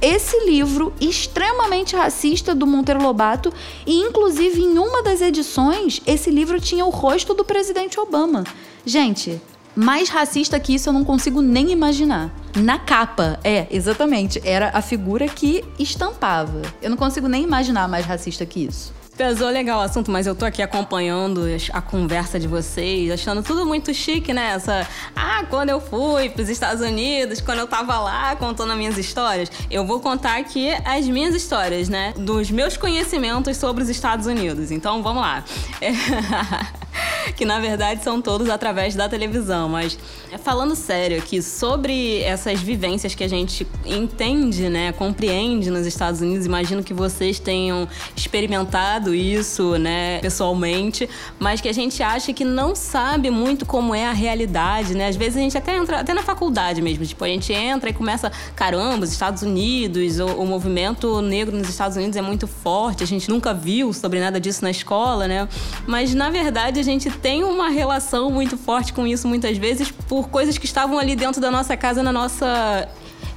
esse livro extremamente racista do Monteiro Lobato e inclusive em uma das edições esse livro tinha o rosto do presidente Obama. Gente, mais racista que isso eu não consigo nem imaginar. Na capa, é, exatamente, era a figura que estampava. Eu não consigo nem imaginar mais racista que isso. Pesou legal o assunto, mas eu tô aqui acompanhando a conversa de vocês, achando tudo muito chique, né? Essa, ah, quando eu fui pros Estados Unidos, quando eu tava lá contando as minhas histórias. Eu vou contar aqui as minhas histórias, né? Dos meus conhecimentos sobre os Estados Unidos. Então, vamos lá. Que na verdade são todos através da televisão. Mas falando sério aqui sobre essas vivências que a gente entende, né, compreende nos Estados Unidos, imagino que vocês tenham experimentado isso, né, pessoalmente, mas que a gente acha que não sabe muito como é a realidade, né? Às vezes a gente até entra, até na faculdade mesmo, tipo, a gente entra e começa, caramba, os Estados Unidos, o, o movimento negro nos Estados Unidos é muito forte, a gente nunca viu sobre nada disso na escola, né? Mas na verdade a gente tem uma relação muito forte com isso muitas vezes por coisas que estavam ali dentro da nossa casa na nossa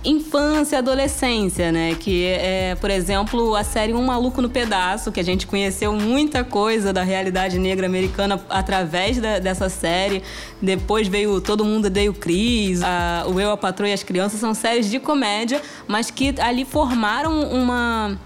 infância, adolescência, né? Que é, por exemplo, a série Um Maluco no Pedaço, que a gente conheceu muita coisa da realidade negra americana através da, dessa série. Depois veio Todo Mundo Odeia o Cris, o Eu, a Patroa e as Crianças. São séries de comédia, mas que ali formaram uma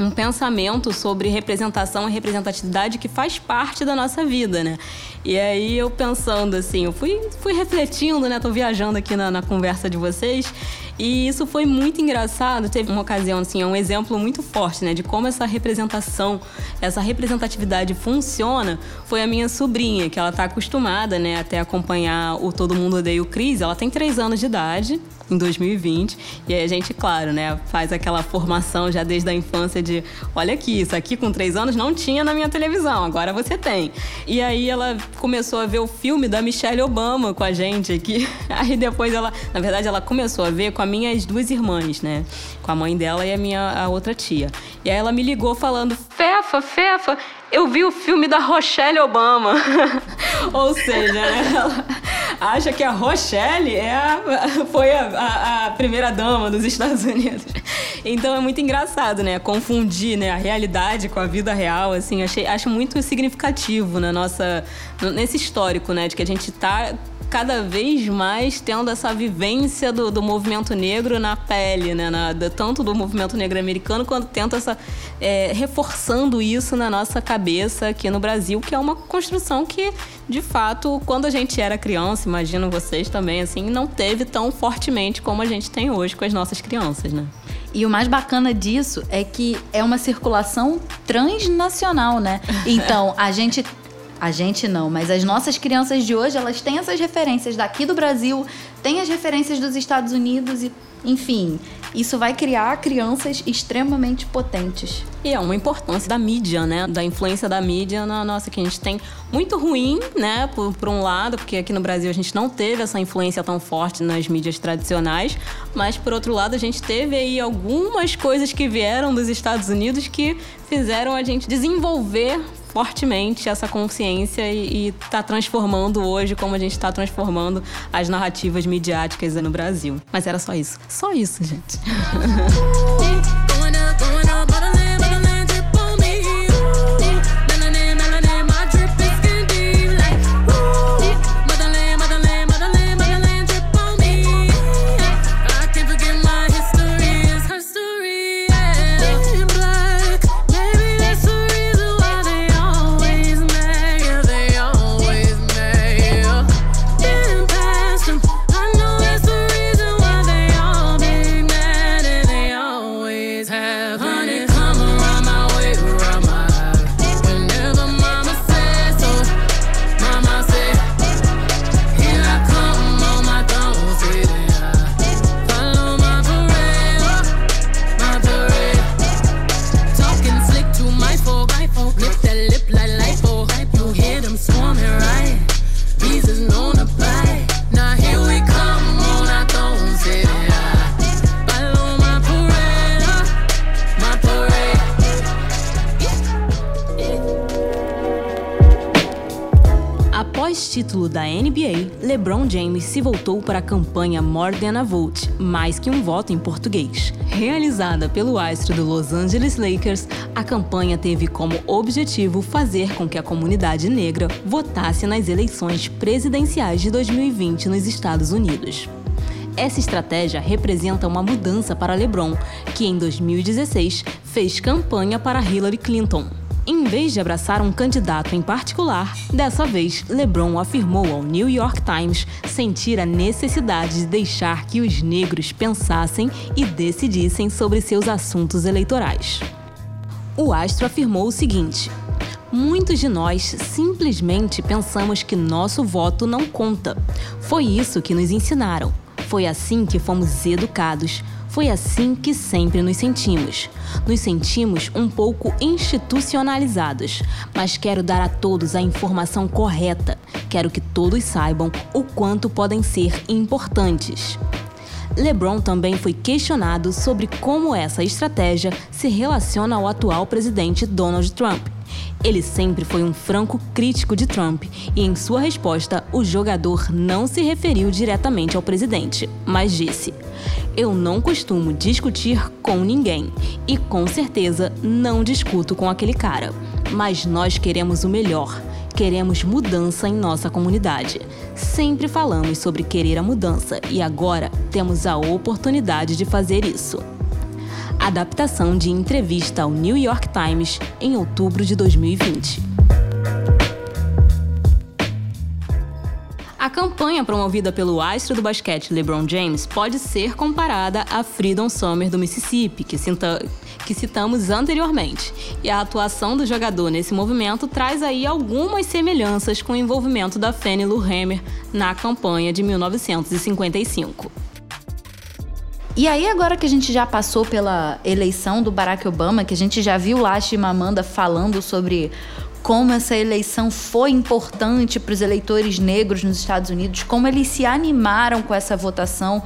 um pensamento sobre representação e representatividade que faz parte da nossa vida, né? E aí eu pensando assim, eu fui, fui refletindo, né? Tô viajando aqui na, na conversa de vocês. E isso foi muito engraçado. Teve uma ocasião, assim, é um exemplo muito forte, né? De como essa representação, essa representatividade funciona. Foi a minha sobrinha, que ela tá acostumada, né? Até acompanhar o Todo Mundo Odeia o Cris. Ela tem três anos de idade em 2020. E aí a gente, claro, né, faz aquela formação já desde a infância de olha aqui, isso aqui com três anos não tinha na minha televisão, agora você tem. E aí ela começou a ver o filme da Michelle Obama com a gente aqui. Aí depois ela, na verdade, ela começou a ver com as minhas duas irmãs, né? Com a mãe dela e a minha a outra tia. E aí ela me ligou falando: Fefa, Fefa, eu vi o filme da Rochelle Obama. Ou seja, né, ela acha que a Rochelle é a, foi a, a, a, primeira dama dos Estados Unidos. Então é muito engraçado, né? Confundir né, a realidade com a vida real, assim, achei, acho muito significativo na nossa, nesse histórico, né? De que a gente tá cada vez mais tendo essa vivência do, do movimento negro na pele, né? Na, tanto do movimento negro americano quanto tenta essa é, reforçando isso na nossa cabeça aqui no Brasil, que é uma construção que, de fato, quando a gente era criança, imagino vocês também, assim, não teve tão fortemente como a gente tem hoje com as nossas crianças, né? E o mais bacana disso é que é uma circulação transnacional, né? Então, a gente a gente não, mas as nossas crianças de hoje, elas têm essas referências daqui do Brasil, têm as referências dos Estados Unidos e, enfim, isso vai criar crianças extremamente potentes. E é uma importância da mídia, né? Da influência da mídia na nossa, que a gente tem muito ruim, né? Por, por um lado, porque aqui no Brasil a gente não teve essa influência tão forte nas mídias tradicionais, mas por outro lado a gente teve aí algumas coisas que vieram dos Estados Unidos que fizeram a gente desenvolver fortemente essa consciência e está transformando hoje como a gente está transformando as narrativas midiáticas no Brasil. Mas era só isso. Só isso, gente. Pós-título da NBA, LeBron James se voltou para a campanha More Than a Vote, mais que um voto em português. Realizada pelo astro do Los Angeles Lakers, a campanha teve como objetivo fazer com que a comunidade negra votasse nas eleições presidenciais de 2020 nos Estados Unidos. Essa estratégia representa uma mudança para LeBron, que em 2016 fez campanha para Hillary Clinton. Em vez de abraçar um candidato em particular, dessa vez LeBron afirmou ao New York Times sentir a necessidade de deixar que os negros pensassem e decidissem sobre seus assuntos eleitorais. O astro afirmou o seguinte: Muitos de nós simplesmente pensamos que nosso voto não conta. Foi isso que nos ensinaram. Foi assim que fomos educados. Foi assim que sempre nos sentimos. Nos sentimos um pouco institucionalizados, mas quero dar a todos a informação correta. Quero que todos saibam o quanto podem ser importantes. LeBron também foi questionado sobre como essa estratégia se relaciona ao atual presidente Donald Trump. Ele sempre foi um franco crítico de Trump e, em sua resposta, o jogador não se referiu diretamente ao presidente, mas disse: Eu não costumo discutir com ninguém e, com certeza, não discuto com aquele cara. Mas nós queremos o melhor. Queremos mudança em nossa comunidade. Sempre falamos sobre querer a mudança e agora temos a oportunidade de fazer isso adaptação de entrevista ao New York Times em outubro de 2020. A campanha promovida pelo astro do basquete LeBron James pode ser comparada à Freedom Summer do Mississippi, que, cita, que citamos anteriormente. E a atuação do jogador nesse movimento traz aí algumas semelhanças com o envolvimento da Fannie Lou Hamer na campanha de 1955. E aí, agora que a gente já passou pela eleição do Barack Obama, que a gente já viu lá a Chimamanda falando sobre como essa eleição foi importante para os eleitores negros nos Estados Unidos, como eles se animaram com essa votação,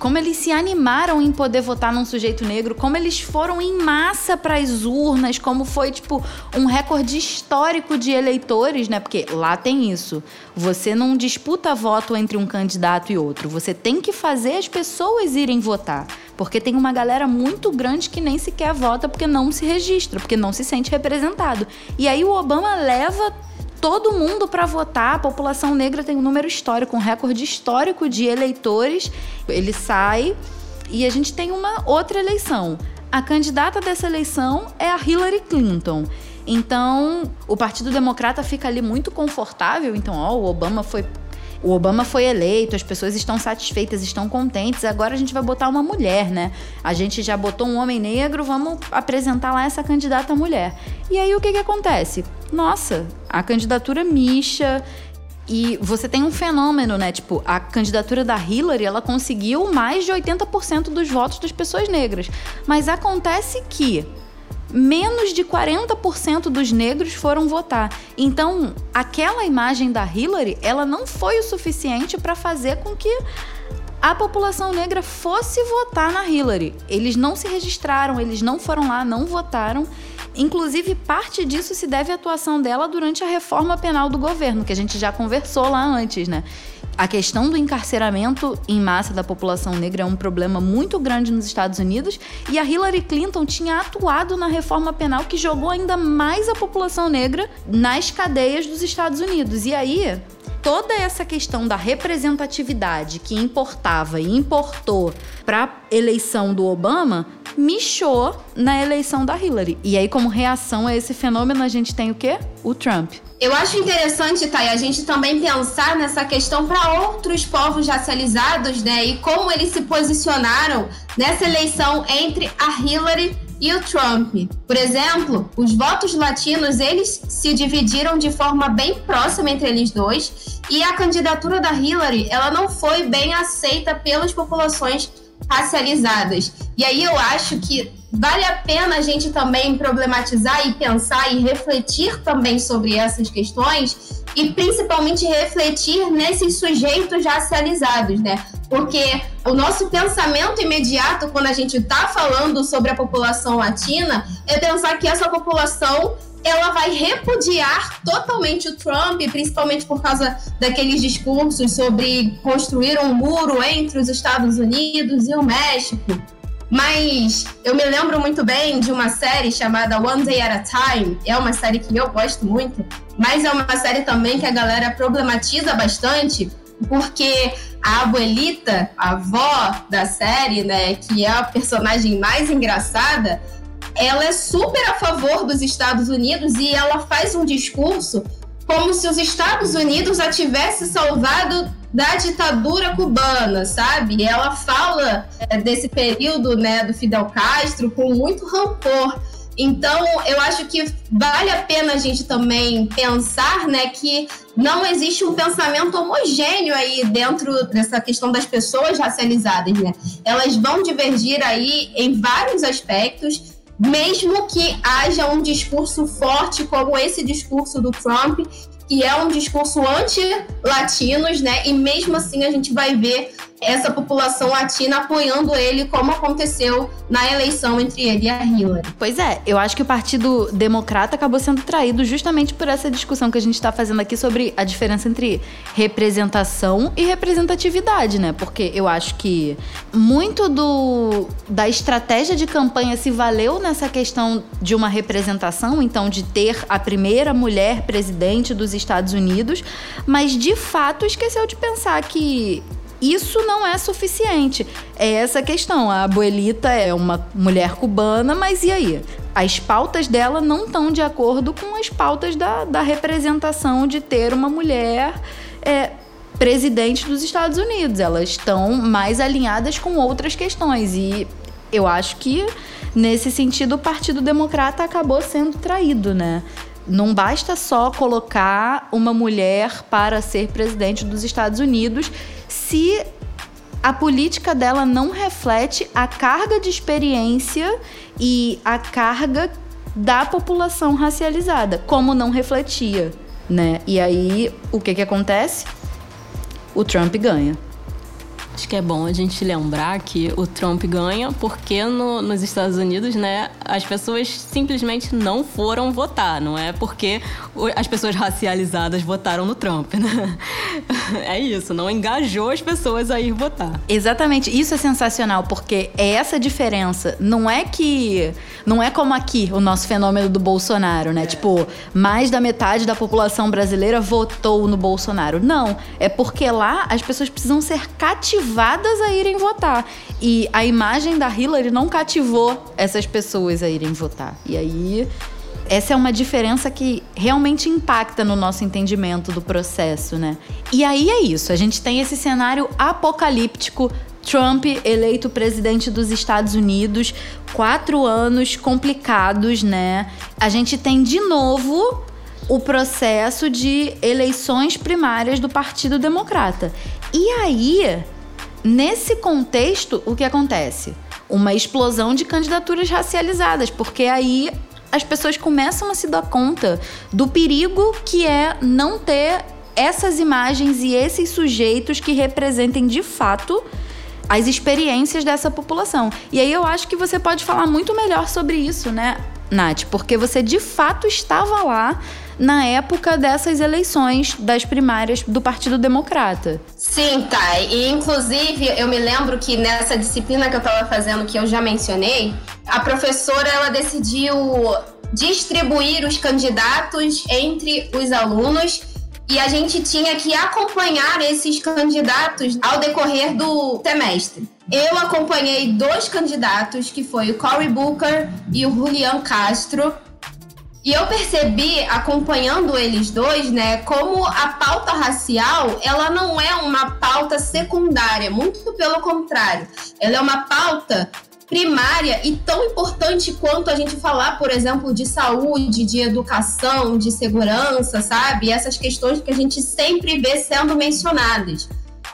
como eles se animaram em poder votar num sujeito negro, como eles foram em massa para as urnas, como foi tipo um recorde histórico de eleitores, né? Porque lá tem isso. Você não disputa voto entre um candidato e outro, você tem que fazer as pessoas irem votar. Porque tem uma galera muito grande que nem sequer vota porque não se registra, porque não se sente representado. E aí o Obama leva todo mundo para votar. A população negra tem um número histórico, um recorde histórico de eleitores. Ele sai e a gente tem uma outra eleição. A candidata dessa eleição é a Hillary Clinton. Então, o Partido Democrata fica ali muito confortável. Então, ó, o Obama foi o Obama foi eleito, as pessoas estão satisfeitas, estão contentes, agora a gente vai botar uma mulher, né? A gente já botou um homem negro, vamos apresentar lá essa candidata mulher. E aí o que, que acontece? Nossa, a candidatura mixa. E você tem um fenômeno, né? Tipo, a candidatura da Hillary, ela conseguiu mais de 80% dos votos das pessoas negras. Mas acontece que menos de 40% dos negros foram votar. Então, aquela imagem da Hillary, ela não foi o suficiente para fazer com que a população negra fosse votar na Hillary. Eles não se registraram, eles não foram lá, não votaram. Inclusive, parte disso se deve à atuação dela durante a reforma penal do governo, que a gente já conversou lá antes, né? A questão do encarceramento em massa da população negra é um problema muito grande nos Estados Unidos e a Hillary Clinton tinha atuado na reforma penal que jogou ainda mais a população negra nas cadeias dos Estados Unidos. E aí, toda essa questão da representatividade que importava e importou para a eleição do Obama michou na eleição da Hillary. E aí, como reação a esse fenômeno, a gente tem o quê? O Trump. Eu acho interessante, Thay, a gente também pensar nessa questão para outros povos racializados, né? E como eles se posicionaram nessa eleição entre a Hillary e o Trump. Por exemplo, os votos latinos, eles se dividiram de forma bem próxima entre eles dois, e a candidatura da Hillary, ela não foi bem aceita pelas populações racializadas. E aí eu acho que vale a pena a gente também problematizar e pensar e refletir também sobre essas questões e principalmente refletir nesses sujeitos racializados, né? Porque o nosso pensamento imediato quando a gente está falando sobre a população latina é pensar que essa população ela vai repudiar totalmente o Trump, principalmente por causa daqueles discursos sobre construir um muro entre os Estados Unidos e o México. Mas eu me lembro muito bem de uma série chamada One Day at a Time. É uma série que eu gosto muito, mas é uma série também que a galera problematiza bastante, porque a abuelita, a avó da série, né, que é a personagem mais engraçada, ela é super a favor dos Estados Unidos e ela faz um discurso como se os Estados Unidos a tivesse salvado da ditadura cubana, sabe? Ela fala é, desse período, né, do Fidel Castro com muito rancor. Então, eu acho que vale a pena a gente também pensar, né, que não existe um pensamento homogêneo aí dentro dessa questão das pessoas racializadas, né? Elas vão divergir aí em vários aspectos mesmo que haja um discurso forte como esse discurso do Trump, que é um discurso anti-latinos, né? E mesmo assim a gente vai ver essa população latina apoiando ele, como aconteceu na eleição entre ele e a Hillary. Pois é, eu acho que o Partido Democrata acabou sendo traído justamente por essa discussão que a gente está fazendo aqui sobre a diferença entre representação e representatividade, né? Porque eu acho que muito do da estratégia de campanha se valeu nessa questão de uma representação, então de ter a primeira mulher presidente dos Estados Unidos, mas de fato esqueceu de pensar que isso não é suficiente. É essa questão. A abuelita é uma mulher cubana, mas e aí? As pautas dela não estão de acordo com as pautas da, da representação de ter uma mulher é, presidente dos Estados Unidos. Elas estão mais alinhadas com outras questões. E eu acho que, nesse sentido, o Partido Democrata acabou sendo traído, né? Não basta só colocar uma mulher para ser presidente dos Estados Unidos se a política dela não reflete a carga de experiência e a carga da população racializada, como não refletia, né? E aí, o que que acontece? O Trump ganha. Acho que é bom a gente lembrar que o Trump ganha porque no, nos Estados Unidos, né, as pessoas simplesmente não foram votar, não é porque as pessoas racializadas votaram no Trump, né? É isso, não engajou as pessoas a ir votar. Exatamente, isso é sensacional porque é essa diferença. Não é que não é como aqui o nosso fenômeno do Bolsonaro, né? É. Tipo, mais da metade da população brasileira votou no Bolsonaro. Não, é porque lá as pessoas precisam ser cativadas cativadas a irem votar. E a imagem da Hillary não cativou essas pessoas a irem votar. E aí essa é uma diferença que realmente impacta no nosso entendimento do processo, né? E aí é isso, a gente tem esse cenário apocalíptico. Trump eleito presidente dos Estados Unidos, quatro anos complicados, né? A gente tem de novo o processo de eleições primárias do Partido Democrata. E aí Nesse contexto, o que acontece? Uma explosão de candidaturas racializadas, porque aí as pessoas começam a se dar conta do perigo que é não ter essas imagens e esses sujeitos que representem de fato as experiências dessa população. E aí eu acho que você pode falar muito melhor sobre isso, né, Nath? Porque você de fato estava lá na época dessas eleições das primárias do Partido Democrata. Sim, tá. E inclusive eu me lembro que nessa disciplina que eu estava fazendo, que eu já mencionei, a professora ela decidiu distribuir os candidatos entre os alunos e a gente tinha que acompanhar esses candidatos ao decorrer do semestre. Eu acompanhei dois candidatos, que foi o Cory Booker e o Julian Castro, e eu percebi, acompanhando eles dois, né, como a pauta racial, ela não é uma pauta secundária, muito pelo contrário. Ela é uma pauta primária e tão importante quanto a gente falar, por exemplo, de saúde, de educação, de segurança, sabe? Essas questões que a gente sempre vê sendo mencionadas.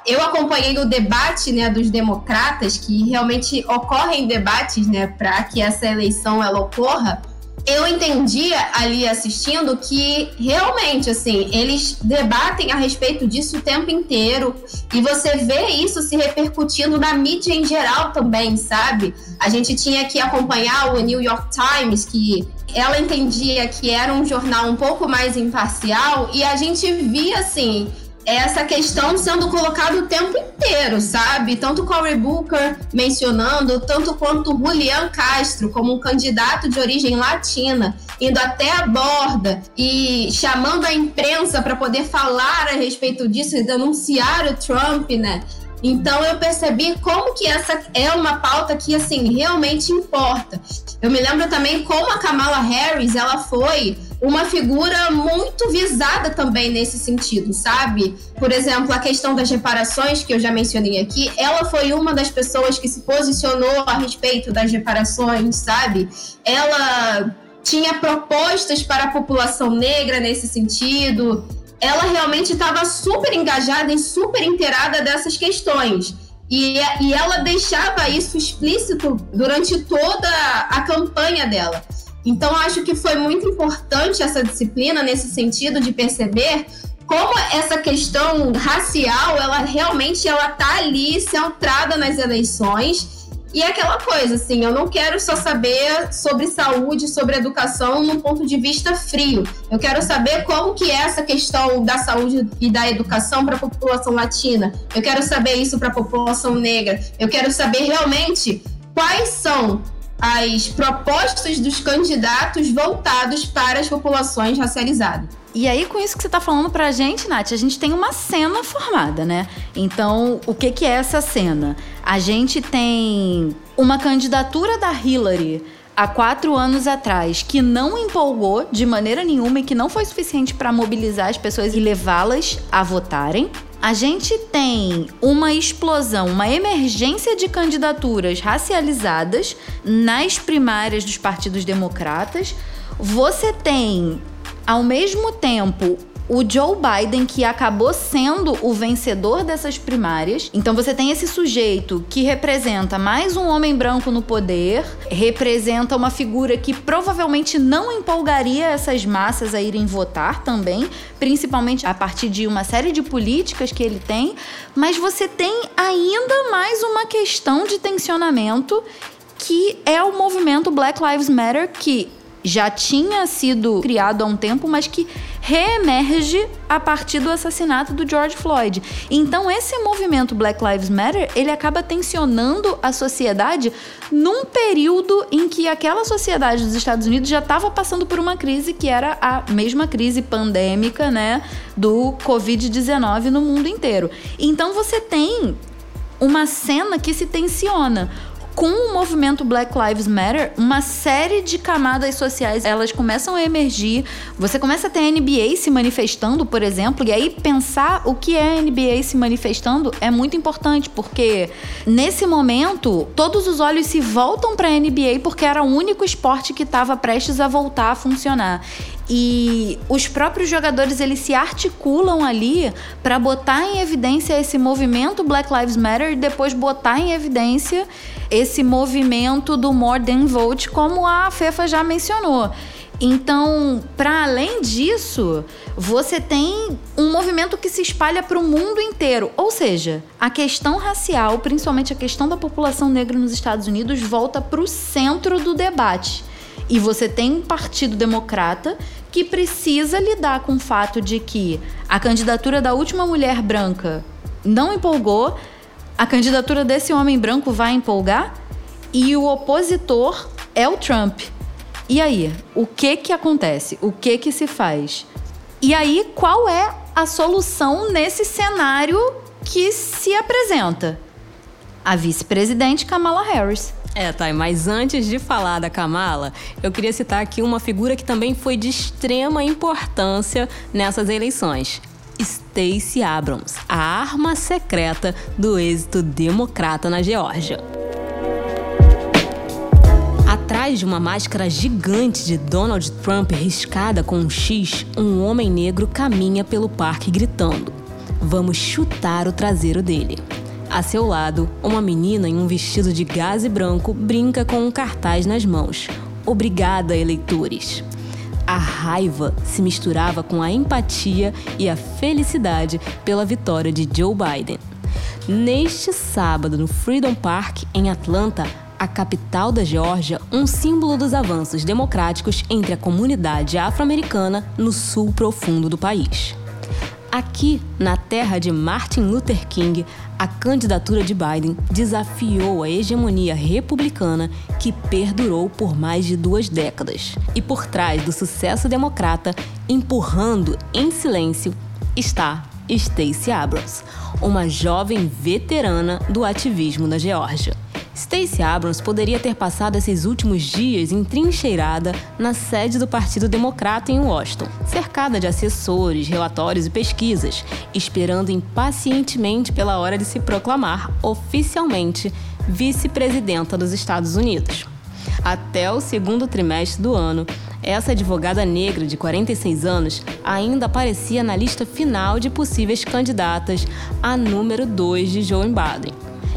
Eu acompanhei o debate, né, dos democratas, que realmente ocorrem debates, né, para que essa eleição ela ocorra eu entendia ali assistindo que realmente, assim, eles debatem a respeito disso o tempo inteiro e você vê isso se repercutindo na mídia em geral também, sabe? A gente tinha que acompanhar o New York Times, que ela entendia que era um jornal um pouco mais imparcial e a gente via assim essa questão sendo colocada o tempo inteiro, sabe? Tanto Cory Booker mencionando, tanto quanto Julian Castro como um candidato de origem latina, indo até a borda e chamando a imprensa para poder falar a respeito disso e denunciar o Trump, né? Então eu percebi como que essa é uma pauta que assim realmente importa. Eu me lembro também como a Kamala Harris, ela foi uma figura muito visada também nesse sentido, sabe? Por exemplo, a questão das reparações que eu já mencionei aqui, ela foi uma das pessoas que se posicionou a respeito das reparações, sabe? Ela tinha propostas para a população negra nesse sentido ela realmente estava super engajada e super inteirada dessas questões. E, e ela deixava isso explícito durante toda a campanha dela. Então, acho que foi muito importante essa disciplina nesse sentido de perceber como essa questão racial, ela realmente ela tá ali centrada nas eleições e é aquela coisa, assim, eu não quero só saber sobre saúde, sobre educação num ponto de vista frio. Eu quero saber como que é essa questão da saúde e da educação para a população latina. Eu quero saber isso para a população negra. Eu quero saber realmente quais são as propostas dos candidatos voltados para as populações racializadas. E aí, com isso que você está falando pra gente, Nath, a gente tem uma cena formada, né? Então, o que, que é essa cena? A gente tem uma candidatura da Hillary há quatro anos atrás que não empolgou de maneira nenhuma e que não foi suficiente para mobilizar as pessoas e levá-las a votarem. A gente tem uma explosão, uma emergência de candidaturas racializadas nas primárias dos partidos democratas. Você tem ao mesmo tempo, o Joe Biden, que acabou sendo o vencedor dessas primárias. Então você tem esse sujeito que representa mais um homem branco no poder, representa uma figura que provavelmente não empolgaria essas massas a irem votar também, principalmente a partir de uma série de políticas que ele tem. Mas você tem ainda mais uma questão de tensionamento que é o movimento Black Lives Matter, que já tinha sido criado há um tempo, mas que reemerge a partir do assassinato do George Floyd. Então esse movimento Black Lives Matter, ele acaba tensionando a sociedade num período em que aquela sociedade dos Estados Unidos já estava passando por uma crise que era a mesma crise pandêmica, né, do COVID-19 no mundo inteiro. Então você tem uma cena que se tensiona com o movimento Black Lives Matter, uma série de camadas sociais elas começam a emergir. Você começa a ter a NBA se manifestando, por exemplo, e aí pensar o que é a NBA se manifestando é muito importante, porque nesse momento todos os olhos se voltam para a NBA porque era o único esporte que estava prestes a voltar a funcionar. E os próprios jogadores eles se articulam ali para botar em evidência esse movimento Black Lives Matter e depois botar em evidência esse movimento do More Than Vote, como a Fefa já mencionou. Então, para além disso, você tem um movimento que se espalha para o mundo inteiro. Ou seja, a questão racial, principalmente a questão da população negra nos Estados Unidos, volta para o centro do debate. E você tem um partido democrata que precisa lidar com o fato de que a candidatura da última mulher branca não empolgou, a candidatura desse homem branco vai empolgar e o opositor é o Trump. E aí, o que que acontece? O que que se faz? E aí, qual é a solução nesse cenário que se apresenta? A vice-presidente Kamala Harris. É, Thay, mas antes de falar da Kamala, eu queria citar aqui uma figura que também foi de extrema importância nessas eleições. Stacey Abrams, a arma secreta do êxito democrata na Geórgia. Atrás de uma máscara gigante de Donald Trump riscada com um X, um homem negro caminha pelo parque gritando: Vamos chutar o traseiro dele. A seu lado, uma menina em um vestido de gaze branco brinca com um cartaz nas mãos. Obrigada, eleitores. A raiva se misturava com a empatia e a felicidade pela vitória de Joe Biden. Neste sábado, no Freedom Park, em Atlanta, a capital da Geórgia, um símbolo dos avanços democráticos entre a comunidade afro-americana no sul profundo do país. Aqui, na terra de Martin Luther King, a candidatura de Biden desafiou a hegemonia republicana que perdurou por mais de duas décadas. E por trás do sucesso democrata, empurrando em silêncio, está Stacey Abrams, uma jovem veterana do ativismo na Geórgia. Stacey Abrams poderia ter passado esses últimos dias entrincheirada na sede do Partido Democrata em Washington, cercada de assessores, relatórios e pesquisas, esperando impacientemente pela hora de se proclamar oficialmente vice-presidenta dos Estados Unidos. Até o segundo trimestre do ano, essa advogada negra de 46 anos ainda aparecia na lista final de possíveis candidatas a número 2 de Joe Biden.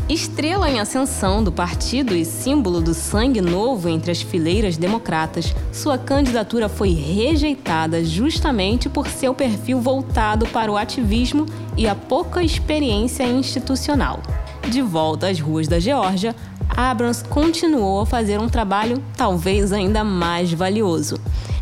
Estrela em ascensão do partido e símbolo do sangue novo entre as fileiras democratas, sua candidatura foi rejeitada justamente por seu perfil voltado para o ativismo e a pouca experiência institucional. De volta às ruas da Geórgia, Abrams continuou a fazer um trabalho talvez ainda mais valioso: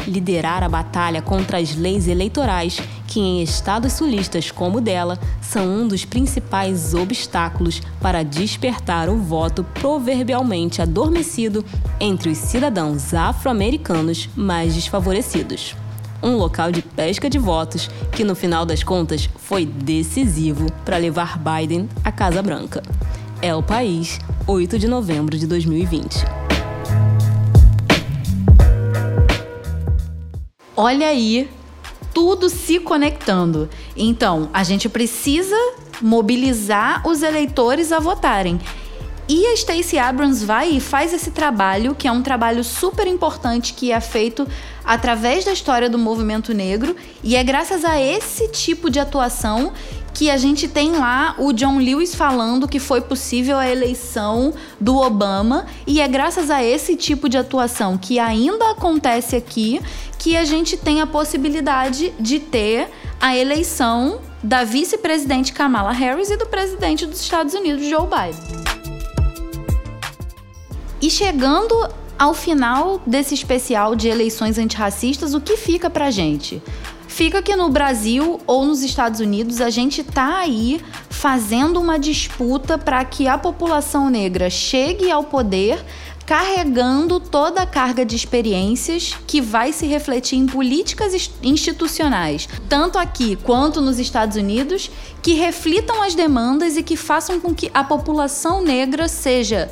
liderar a batalha contra as leis eleitorais que em estados sulistas como o dela são um dos principais obstáculos para despertar o voto proverbialmente adormecido entre os cidadãos afro-americanos mais desfavorecidos. Um local de pesca de votos que, no final das contas, foi decisivo para levar Biden à Casa Branca. É o país, 8 de novembro de 2020. Olha aí tudo se conectando. Então, a gente precisa mobilizar os eleitores a votarem. E a Stacey Abrams vai e faz esse trabalho, que é um trabalho super importante que é feito através da história do movimento negro, e é graças a esse tipo de atuação que a gente tem lá o John Lewis falando que foi possível a eleição do Obama, e é graças a esse tipo de atuação que ainda acontece aqui que a gente tem a possibilidade de ter a eleição da vice-presidente Kamala Harris e do presidente dos Estados Unidos, Joe Biden. E chegando ao final desse especial de eleições antirracistas, o que fica pra gente? Fica que no Brasil ou nos Estados Unidos a gente tá aí fazendo uma disputa para que a população negra chegue ao poder carregando toda a carga de experiências que vai se refletir em políticas institucionais, tanto aqui quanto nos Estados Unidos, que reflitam as demandas e que façam com que a população negra seja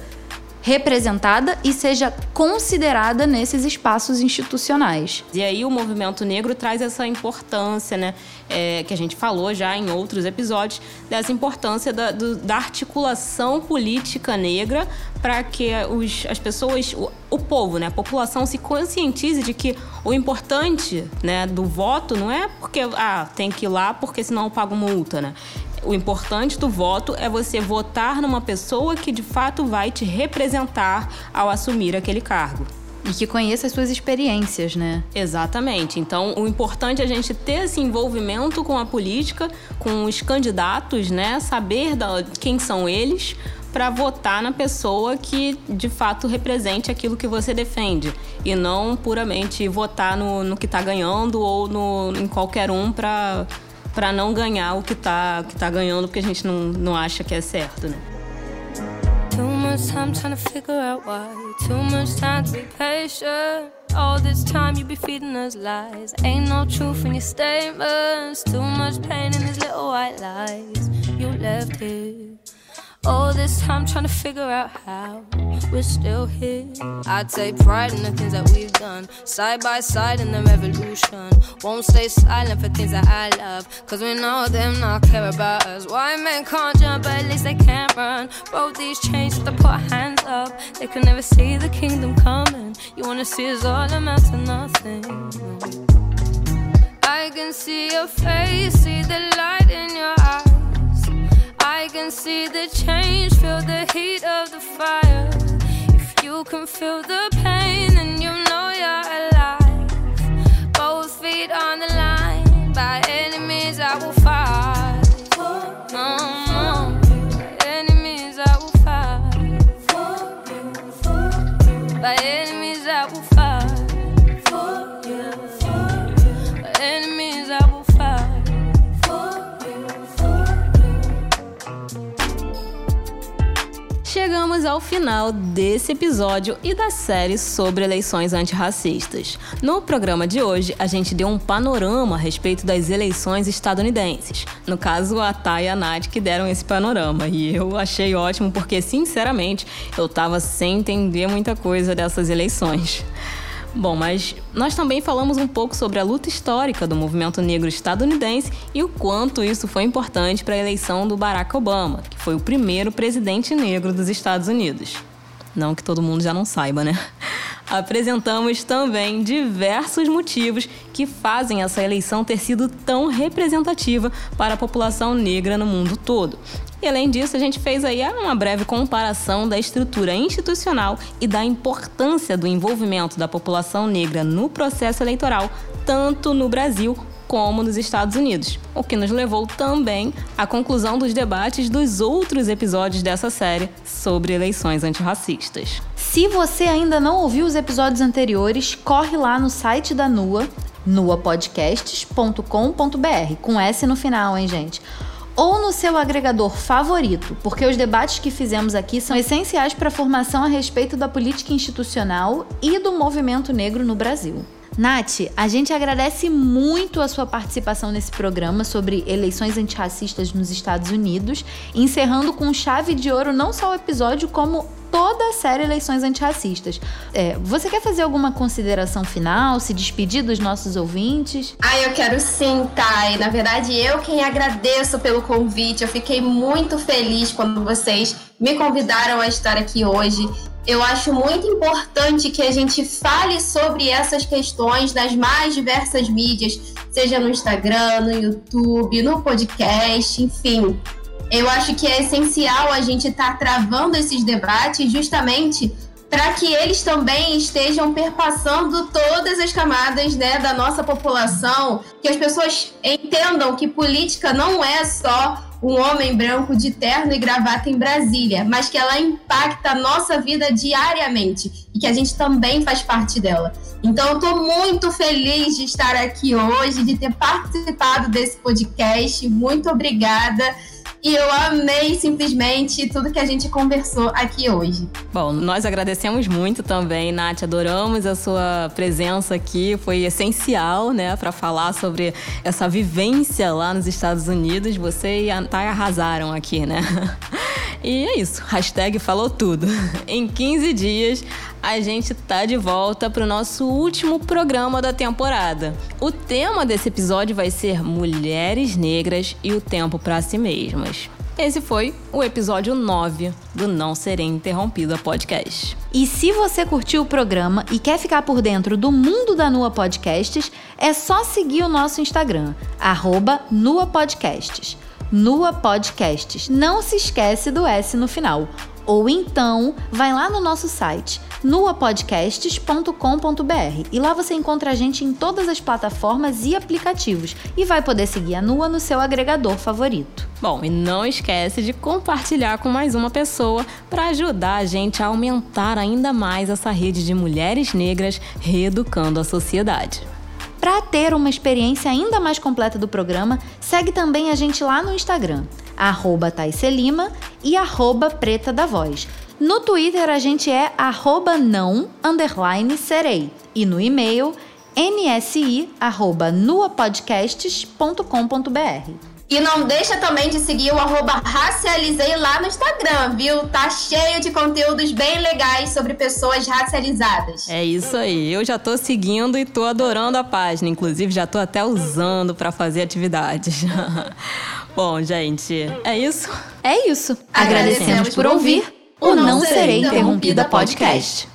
representada e seja considerada nesses espaços institucionais. E aí o movimento negro traz essa importância, né, é, que a gente falou já em outros episódios, dessa importância da, do, da articulação política negra para que os, as pessoas, o, o, povo, né, a população se conscientize de que o importante né, do voto não é porque ah, tem que ir lá porque senão eu pago multa, né? O importante do voto é você votar numa pessoa que de fato vai te representar ao assumir aquele cargo. E que conheça as suas experiências, né? Exatamente. Então, o importante é a gente ter esse envolvimento com a política, com os candidatos, né? Saber da, quem são eles para votar na pessoa que de fato represente aquilo que você defende e não puramente votar no, no que está ganhando ou no, em qualquer um para para não ganhar o que tá, que tá ganhando, porque a gente não, não acha que é certo, né? All this time you be feeding us lies. Ain't no truth in your statements. Too much pain in these little white lies. You left. All this time trying to figure out how we're still here. I take pride in the things that we've done, side by side in the revolution. Won't stay silent for things that I love, cause we know them not care about us. Why men can't jump, but at least they can't run. Both these chains with the put hands up, they can never see the kingdom coming. You wanna see us all amount to nothing. I can see your face, see the light in your eyes. I can see the change, feel the heat of the fire. If you can feel the pain, chegamos ao final desse episódio e da série sobre eleições antirracistas. No programa de hoje, a gente deu um panorama a respeito das eleições estadunidenses. No caso, a Thay e a Nath que deram esse panorama. E eu achei ótimo porque, sinceramente, eu tava sem entender muita coisa dessas eleições. Bom, mas nós também falamos um pouco sobre a luta histórica do movimento negro estadunidense e o quanto isso foi importante para a eleição do Barack Obama, que foi o primeiro presidente negro dos Estados Unidos. Não que todo mundo já não saiba, né? Apresentamos também diversos motivos que fazem essa eleição ter sido tão representativa para a população negra no mundo todo. E além disso, a gente fez aí uma breve comparação da estrutura institucional e da importância do envolvimento da população negra no processo eleitoral, tanto no Brasil como nos Estados Unidos, o que nos levou também à conclusão dos debates dos outros episódios dessa série sobre eleições antirracistas. Se você ainda não ouviu os episódios anteriores, corre lá no site da NUA, nuapodcasts.com.br, com S no final, hein, gente? ou no seu agregador favorito, porque os debates que fizemos aqui são essenciais para a formação a respeito da política institucional e do movimento negro no Brasil. Nath, a gente agradece muito a sua participação nesse programa sobre eleições antirracistas nos Estados Unidos, encerrando com chave de ouro não só o episódio, como toda a série Eleições Antirracistas. É, você quer fazer alguma consideração final, se despedir dos nossos ouvintes? Ah, eu quero sim, Thay. Na verdade, eu quem agradeço pelo convite. Eu fiquei muito feliz quando vocês me convidaram a estar aqui hoje. Eu acho muito importante que a gente fale sobre essas questões nas mais diversas mídias, seja no Instagram, no YouTube, no podcast, enfim. Eu acho que é essencial a gente estar tá travando esses debates justamente para que eles também estejam perpassando todas as camadas né, da nossa população, que as pessoas entendam que política não é só um homem branco de terno e gravata em Brasília, mas que ela impacta a nossa vida diariamente e que a gente também faz parte dela. Então, eu estou muito feliz de estar aqui hoje, de ter participado desse podcast. Muito obrigada. E eu amei simplesmente tudo que a gente conversou aqui hoje. Bom, nós agradecemos muito também, Nath. Adoramos a sua presença aqui. Foi essencial, né, para falar sobre essa vivência lá nos Estados Unidos. Você e a Thay arrasaram aqui, né? E é isso. Hashtag falou tudo. Em 15 dias, a gente tá de volta para o nosso último programa da temporada. O tema desse episódio vai ser Mulheres Negras e o Tempo para Si Mesmas. Esse foi o episódio 9 do Não Serei Interrompida podcast. E se você curtiu o programa e quer ficar por dentro do mundo da Nua Podcasts, é só seguir o nosso Instagram, arroba. Nua Podcasts. Não se esquece do S no final. Ou então, vai lá no nosso site nuapodcasts.com.br e lá você encontra a gente em todas as plataformas e aplicativos e vai poder seguir a Nua no seu agregador favorito. Bom, e não esquece de compartilhar com mais uma pessoa para ajudar a gente a aumentar ainda mais essa rede de mulheres negras reeducando a sociedade. Para ter uma experiência ainda mais completa do programa, segue também a gente lá no Instagram, arroba Lima e arroba Preta da Voz. No Twitter a gente é arroba não underline serei e no e-mail nsi arroba nuapodcasts.com.br. E não deixa também de seguir o arroba racializei lá no Instagram, viu? Tá cheio de conteúdos bem legais sobre pessoas racializadas. É isso aí. Eu já tô seguindo e tô adorando a página. Inclusive, já tô até usando para fazer atividades. Bom, gente, é isso? É isso. Agradecemos por ouvir o Não Serei Interrompida podcast.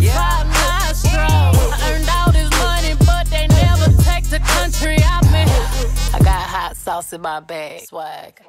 With Jackson 5 nostrils. I earned all this money, but they never take the country out me. I got hot sauce in my bag. Swag.